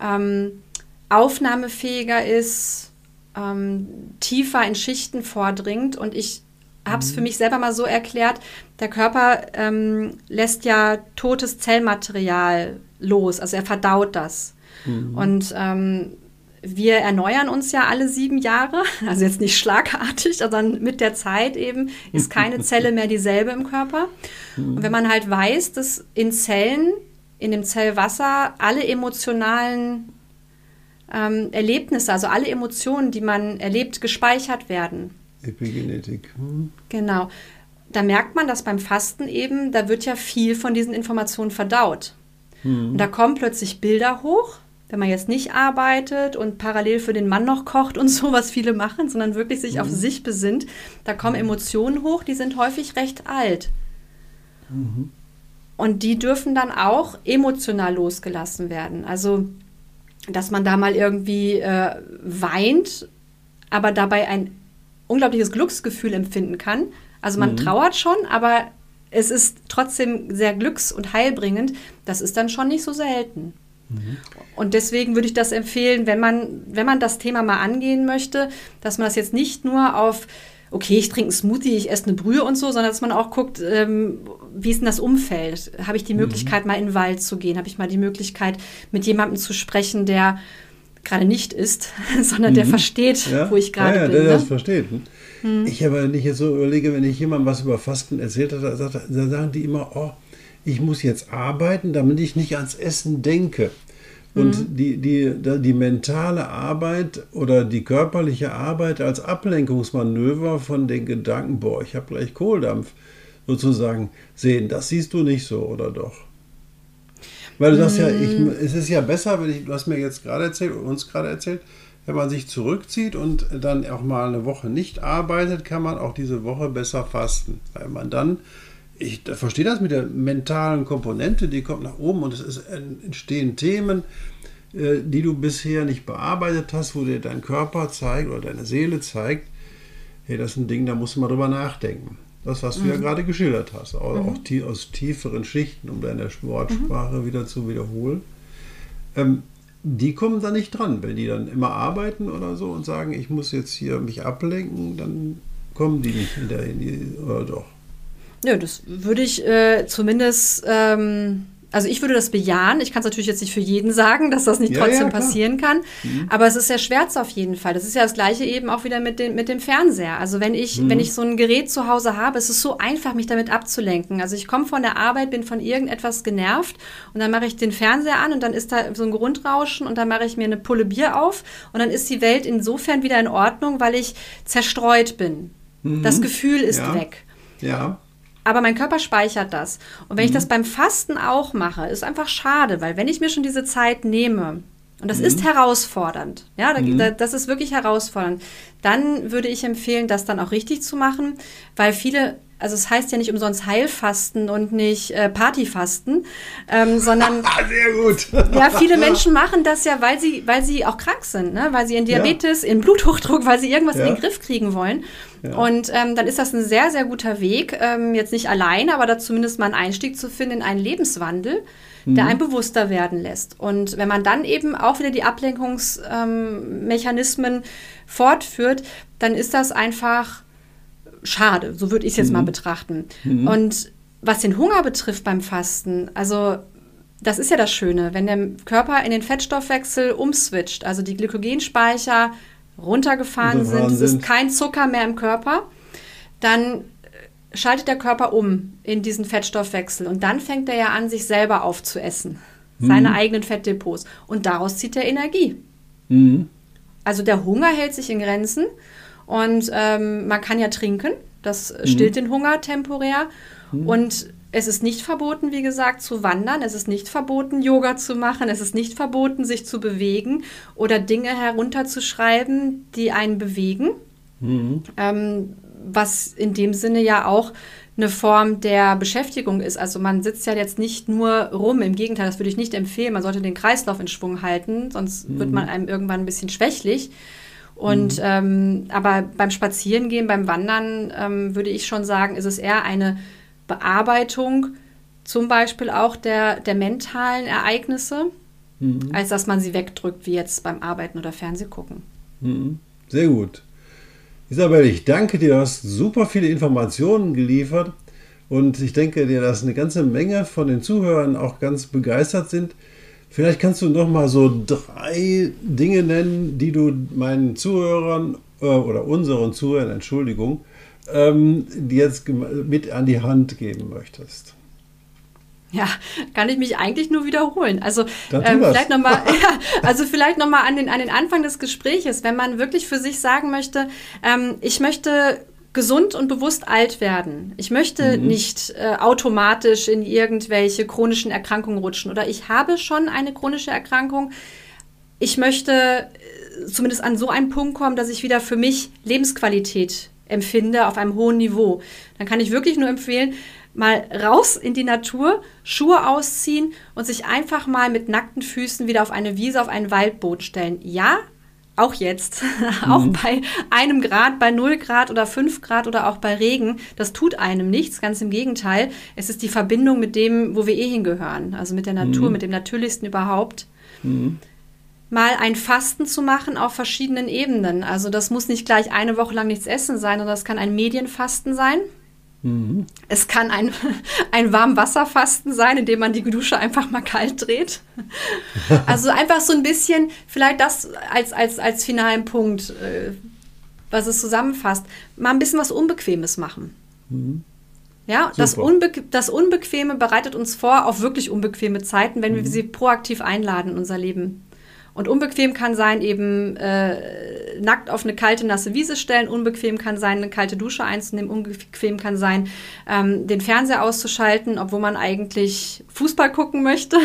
ähm, aufnahmefähiger ist, ähm, tiefer in Schichten vordringt. Und ich habe es mhm. für mich selber mal so erklärt, der Körper ähm, lässt ja totes Zellmaterial los, also er verdaut das. Mhm. Und ähm, wir erneuern uns ja alle sieben Jahre, also jetzt nicht schlagartig, sondern mit der Zeit eben ist keine Zelle mehr dieselbe im Körper. Mhm. Und wenn man halt weiß, dass in Zellen, in dem Zellwasser alle emotionalen ähm, Erlebnisse, also alle Emotionen, die man erlebt, gespeichert werden. Epigenetik. Hm. Genau. Da merkt man, dass beim Fasten eben, da wird ja viel von diesen Informationen verdaut. Hm. Und da kommen plötzlich Bilder hoch, wenn man jetzt nicht arbeitet und parallel für den Mann noch kocht und so, was viele machen, sondern wirklich sich hm. auf sich besinnt. Da kommen hm. Emotionen hoch, die sind häufig recht alt. Mhm. Und die dürfen dann auch emotional losgelassen werden. Also dass man da mal irgendwie äh, weint, aber dabei ein unglaubliches Glücksgefühl empfinden kann. Also man mhm. trauert schon, aber es ist trotzdem sehr glücks- und heilbringend. Das ist dann schon nicht so selten. Mhm. Und deswegen würde ich das empfehlen, wenn man, wenn man das Thema mal angehen möchte, dass man das jetzt nicht nur auf okay, ich trinke einen Smoothie, ich esse eine Brühe und so, sondern dass man auch guckt, ähm, wie ist denn das Umfeld? Habe ich die mhm. Möglichkeit, mhm. mal in den Wald zu gehen? Habe ich mal die Möglichkeit, mit jemandem zu sprechen, der gerade nicht ist, sondern mhm. der versteht, ja. wo ich gerade ja, ja, bin. Der ne? das versteht. Mhm. Ich habe nicht jetzt so überlege, wenn ich jemandem was über Fasten erzählt habe, da sagen die immer, oh, ich muss jetzt arbeiten, damit ich nicht ans Essen denke. Und mhm. die, die, die mentale Arbeit oder die körperliche Arbeit als Ablenkungsmanöver von den Gedanken, boah, ich habe gleich Kohldampf, sozusagen sehen, das siehst du nicht so, oder doch? Weil du sagst ja, ich, mhm. es ist ja besser, wenn ich, du hast mir jetzt gerade erzählt, uns gerade erzählt, wenn man sich zurückzieht und dann auch mal eine Woche nicht arbeitet, kann man auch diese Woche besser fasten, weil man dann ich verstehe das mit der mentalen Komponente, die kommt nach oben und es ist, entstehen Themen, äh, die du bisher nicht bearbeitet hast, wo dir dein Körper zeigt oder deine Seele zeigt, hey, das ist ein Ding, da musst du mal drüber nachdenken. Das, was du mhm. ja gerade geschildert hast, auch, mhm. auch aus tieferen Schichten, um deine Wortsprache mhm. wieder zu wiederholen. Ähm, die kommen da nicht dran. Wenn die dann immer arbeiten oder so und sagen, ich muss jetzt hier mich ablenken, dann kommen die nicht in der, in die, oder doch. Nö, das würde ich äh, zumindest, ähm, also ich würde das bejahen. Ich kann es natürlich jetzt nicht für jeden sagen, dass das nicht ja, trotzdem ja, passieren kann. Mhm. Aber es ist sehr schwärz auf jeden Fall. Das ist ja das Gleiche eben auch wieder mit, den, mit dem Fernseher. Also wenn ich, mhm. wenn ich so ein Gerät zu Hause habe, ist es so einfach, mich damit abzulenken. Also ich komme von der Arbeit, bin von irgendetwas genervt und dann mache ich den Fernseher an und dann ist da so ein Grundrauschen und dann mache ich mir eine Pulle Bier auf und dann ist die Welt insofern wieder in Ordnung, weil ich zerstreut bin. Mhm. Das Gefühl ist ja. weg. Ja. Aber mein Körper speichert das. Und wenn mhm. ich das beim Fasten auch mache, ist einfach schade, weil wenn ich mir schon diese Zeit nehme, und das mhm. ist herausfordernd, ja, mhm. da, das ist wirklich herausfordernd, dann würde ich empfehlen, das dann auch richtig zu machen, weil viele also es heißt ja nicht umsonst Heilfasten und nicht äh, Partyfasten, ähm, sondern sehr gut. ja, viele Menschen machen das ja, weil sie, weil sie auch krank sind, ne? weil sie in Diabetes, ja. in Bluthochdruck, weil sie irgendwas ja. in den Griff kriegen wollen. Ja. Und ähm, dann ist das ein sehr, sehr guter Weg, ähm, jetzt nicht allein, aber da zumindest mal einen Einstieg zu finden in einen Lebenswandel der mhm. einen bewusster werden lässt. Und wenn man dann eben auch wieder die Ablenkungsmechanismen ähm, fortführt, dann ist das einfach schade. So würde ich es jetzt mhm. mal betrachten. Mhm. Und was den Hunger betrifft beim Fasten, also das ist ja das Schöne, wenn der Körper in den Fettstoffwechsel umswitcht, also die Glykogenspeicher runtergefahren sind, es ist kein Zucker mehr im Körper, dann schaltet der Körper um in diesen Fettstoffwechsel und dann fängt er ja an, sich selber aufzuessen, mhm. seine eigenen Fettdepots und daraus zieht er Energie. Mhm. Also der Hunger hält sich in Grenzen und ähm, man kann ja trinken, das mhm. stillt den Hunger temporär. Mhm. Und es ist nicht verboten, wie gesagt, zu wandern. Es ist nicht verboten, Yoga zu machen. Es ist nicht verboten, sich zu bewegen oder Dinge herunterzuschreiben, die einen bewegen. Mhm. Ähm, was in dem Sinne ja auch eine Form der Beschäftigung ist. Also man sitzt ja jetzt nicht nur rum, im Gegenteil, das würde ich nicht empfehlen. Man sollte den Kreislauf in Schwung halten, sonst mhm. wird man einem irgendwann ein bisschen schwächlich. Und mhm. ähm, aber beim Spazierengehen, beim Wandern ähm, würde ich schon sagen, ist es eher eine Bearbeitung, zum Beispiel auch der, der mentalen Ereignisse, mhm. als dass man sie wegdrückt, wie jetzt beim Arbeiten oder Fernsehgucken. Mhm. Sehr gut. Isabel, ich danke dir, du hast super viele Informationen geliefert und ich denke dir, dass eine ganze Menge von den Zuhörern auch ganz begeistert sind. Vielleicht kannst du noch mal so drei Dinge nennen, die du meinen Zuhörern äh, oder unseren Zuhörern, Entschuldigung, ähm, die jetzt mit an die Hand geben möchtest. Ja, kann ich mich eigentlich nur wiederholen. Also ähm, vielleicht noch mal, ja, also vielleicht noch mal an den an den Anfang des Gespräches, wenn man wirklich für sich sagen möchte, ähm, ich möchte gesund und bewusst alt werden. Ich möchte mhm. nicht äh, automatisch in irgendwelche chronischen Erkrankungen rutschen oder ich habe schon eine chronische Erkrankung. Ich möchte äh, zumindest an so einen Punkt kommen, dass ich wieder für mich Lebensqualität empfinde auf einem hohen Niveau. Dann kann ich wirklich nur empfehlen, mal raus in die Natur, Schuhe ausziehen und sich einfach mal mit nackten Füßen wieder auf eine Wiese, auf ein Waldboot stellen. Ja, auch jetzt, mhm. auch bei einem Grad, bei null Grad oder fünf Grad oder auch bei Regen, das tut einem nichts, ganz im Gegenteil. Es ist die Verbindung mit dem, wo wir eh hingehören, also mit der Natur, mhm. mit dem Natürlichsten überhaupt. Mhm. Mal ein Fasten zu machen auf verschiedenen Ebenen. Also das muss nicht gleich eine Woche lang nichts essen sein, sondern das kann ein Medienfasten sein. Mhm. Es kann ein, ein Warmwasserfasten sein, indem man die Dusche einfach mal kalt dreht. Also einfach so ein bisschen, vielleicht das als, als, als finalen Punkt, äh, was es zusammenfasst, mal ein bisschen was Unbequemes machen. Mhm. Ja, das, Unbe das, Unbequeme bereitet uns vor auf wirklich unbequeme Zeiten, wenn wir mhm. sie proaktiv einladen in unser Leben. Und unbequem kann sein, eben äh, nackt auf eine kalte, nasse Wiese stellen. Unbequem kann sein, eine kalte Dusche einzunehmen. Unbequem kann sein, ähm, den Fernseher auszuschalten, obwohl man eigentlich Fußball gucken möchte.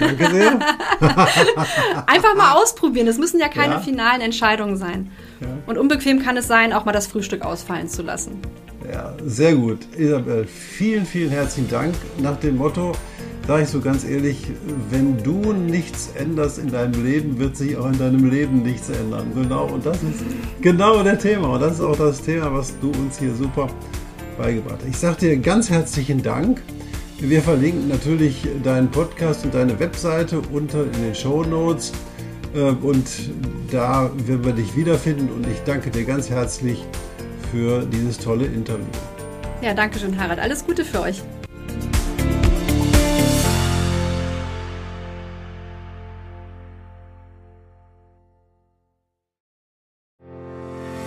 Danke sehr. Einfach mal ausprobieren. Es müssen ja keine ja. finalen Entscheidungen sein. Ja. Und unbequem kann es sein, auch mal das Frühstück ausfallen zu lassen. Ja, sehr gut. Isabel, vielen, vielen herzlichen Dank. Nach dem Motto, sage ich so ganz ehrlich, wenn du nichts änderst in deinem Leben, wird sich auch in deinem Leben nichts ändern. Genau, und das ist genau der Thema. Und das ist auch das Thema, was du uns hier super beigebracht hast. Ich sage dir ganz herzlichen Dank. Wir verlinken natürlich deinen Podcast und deine Webseite unter in den Show Notes. Äh, und da werden wir dich wiederfinden. Und ich danke dir ganz herzlich für dieses tolle Interview. Ja, danke schön, Harald. Alles Gute für euch.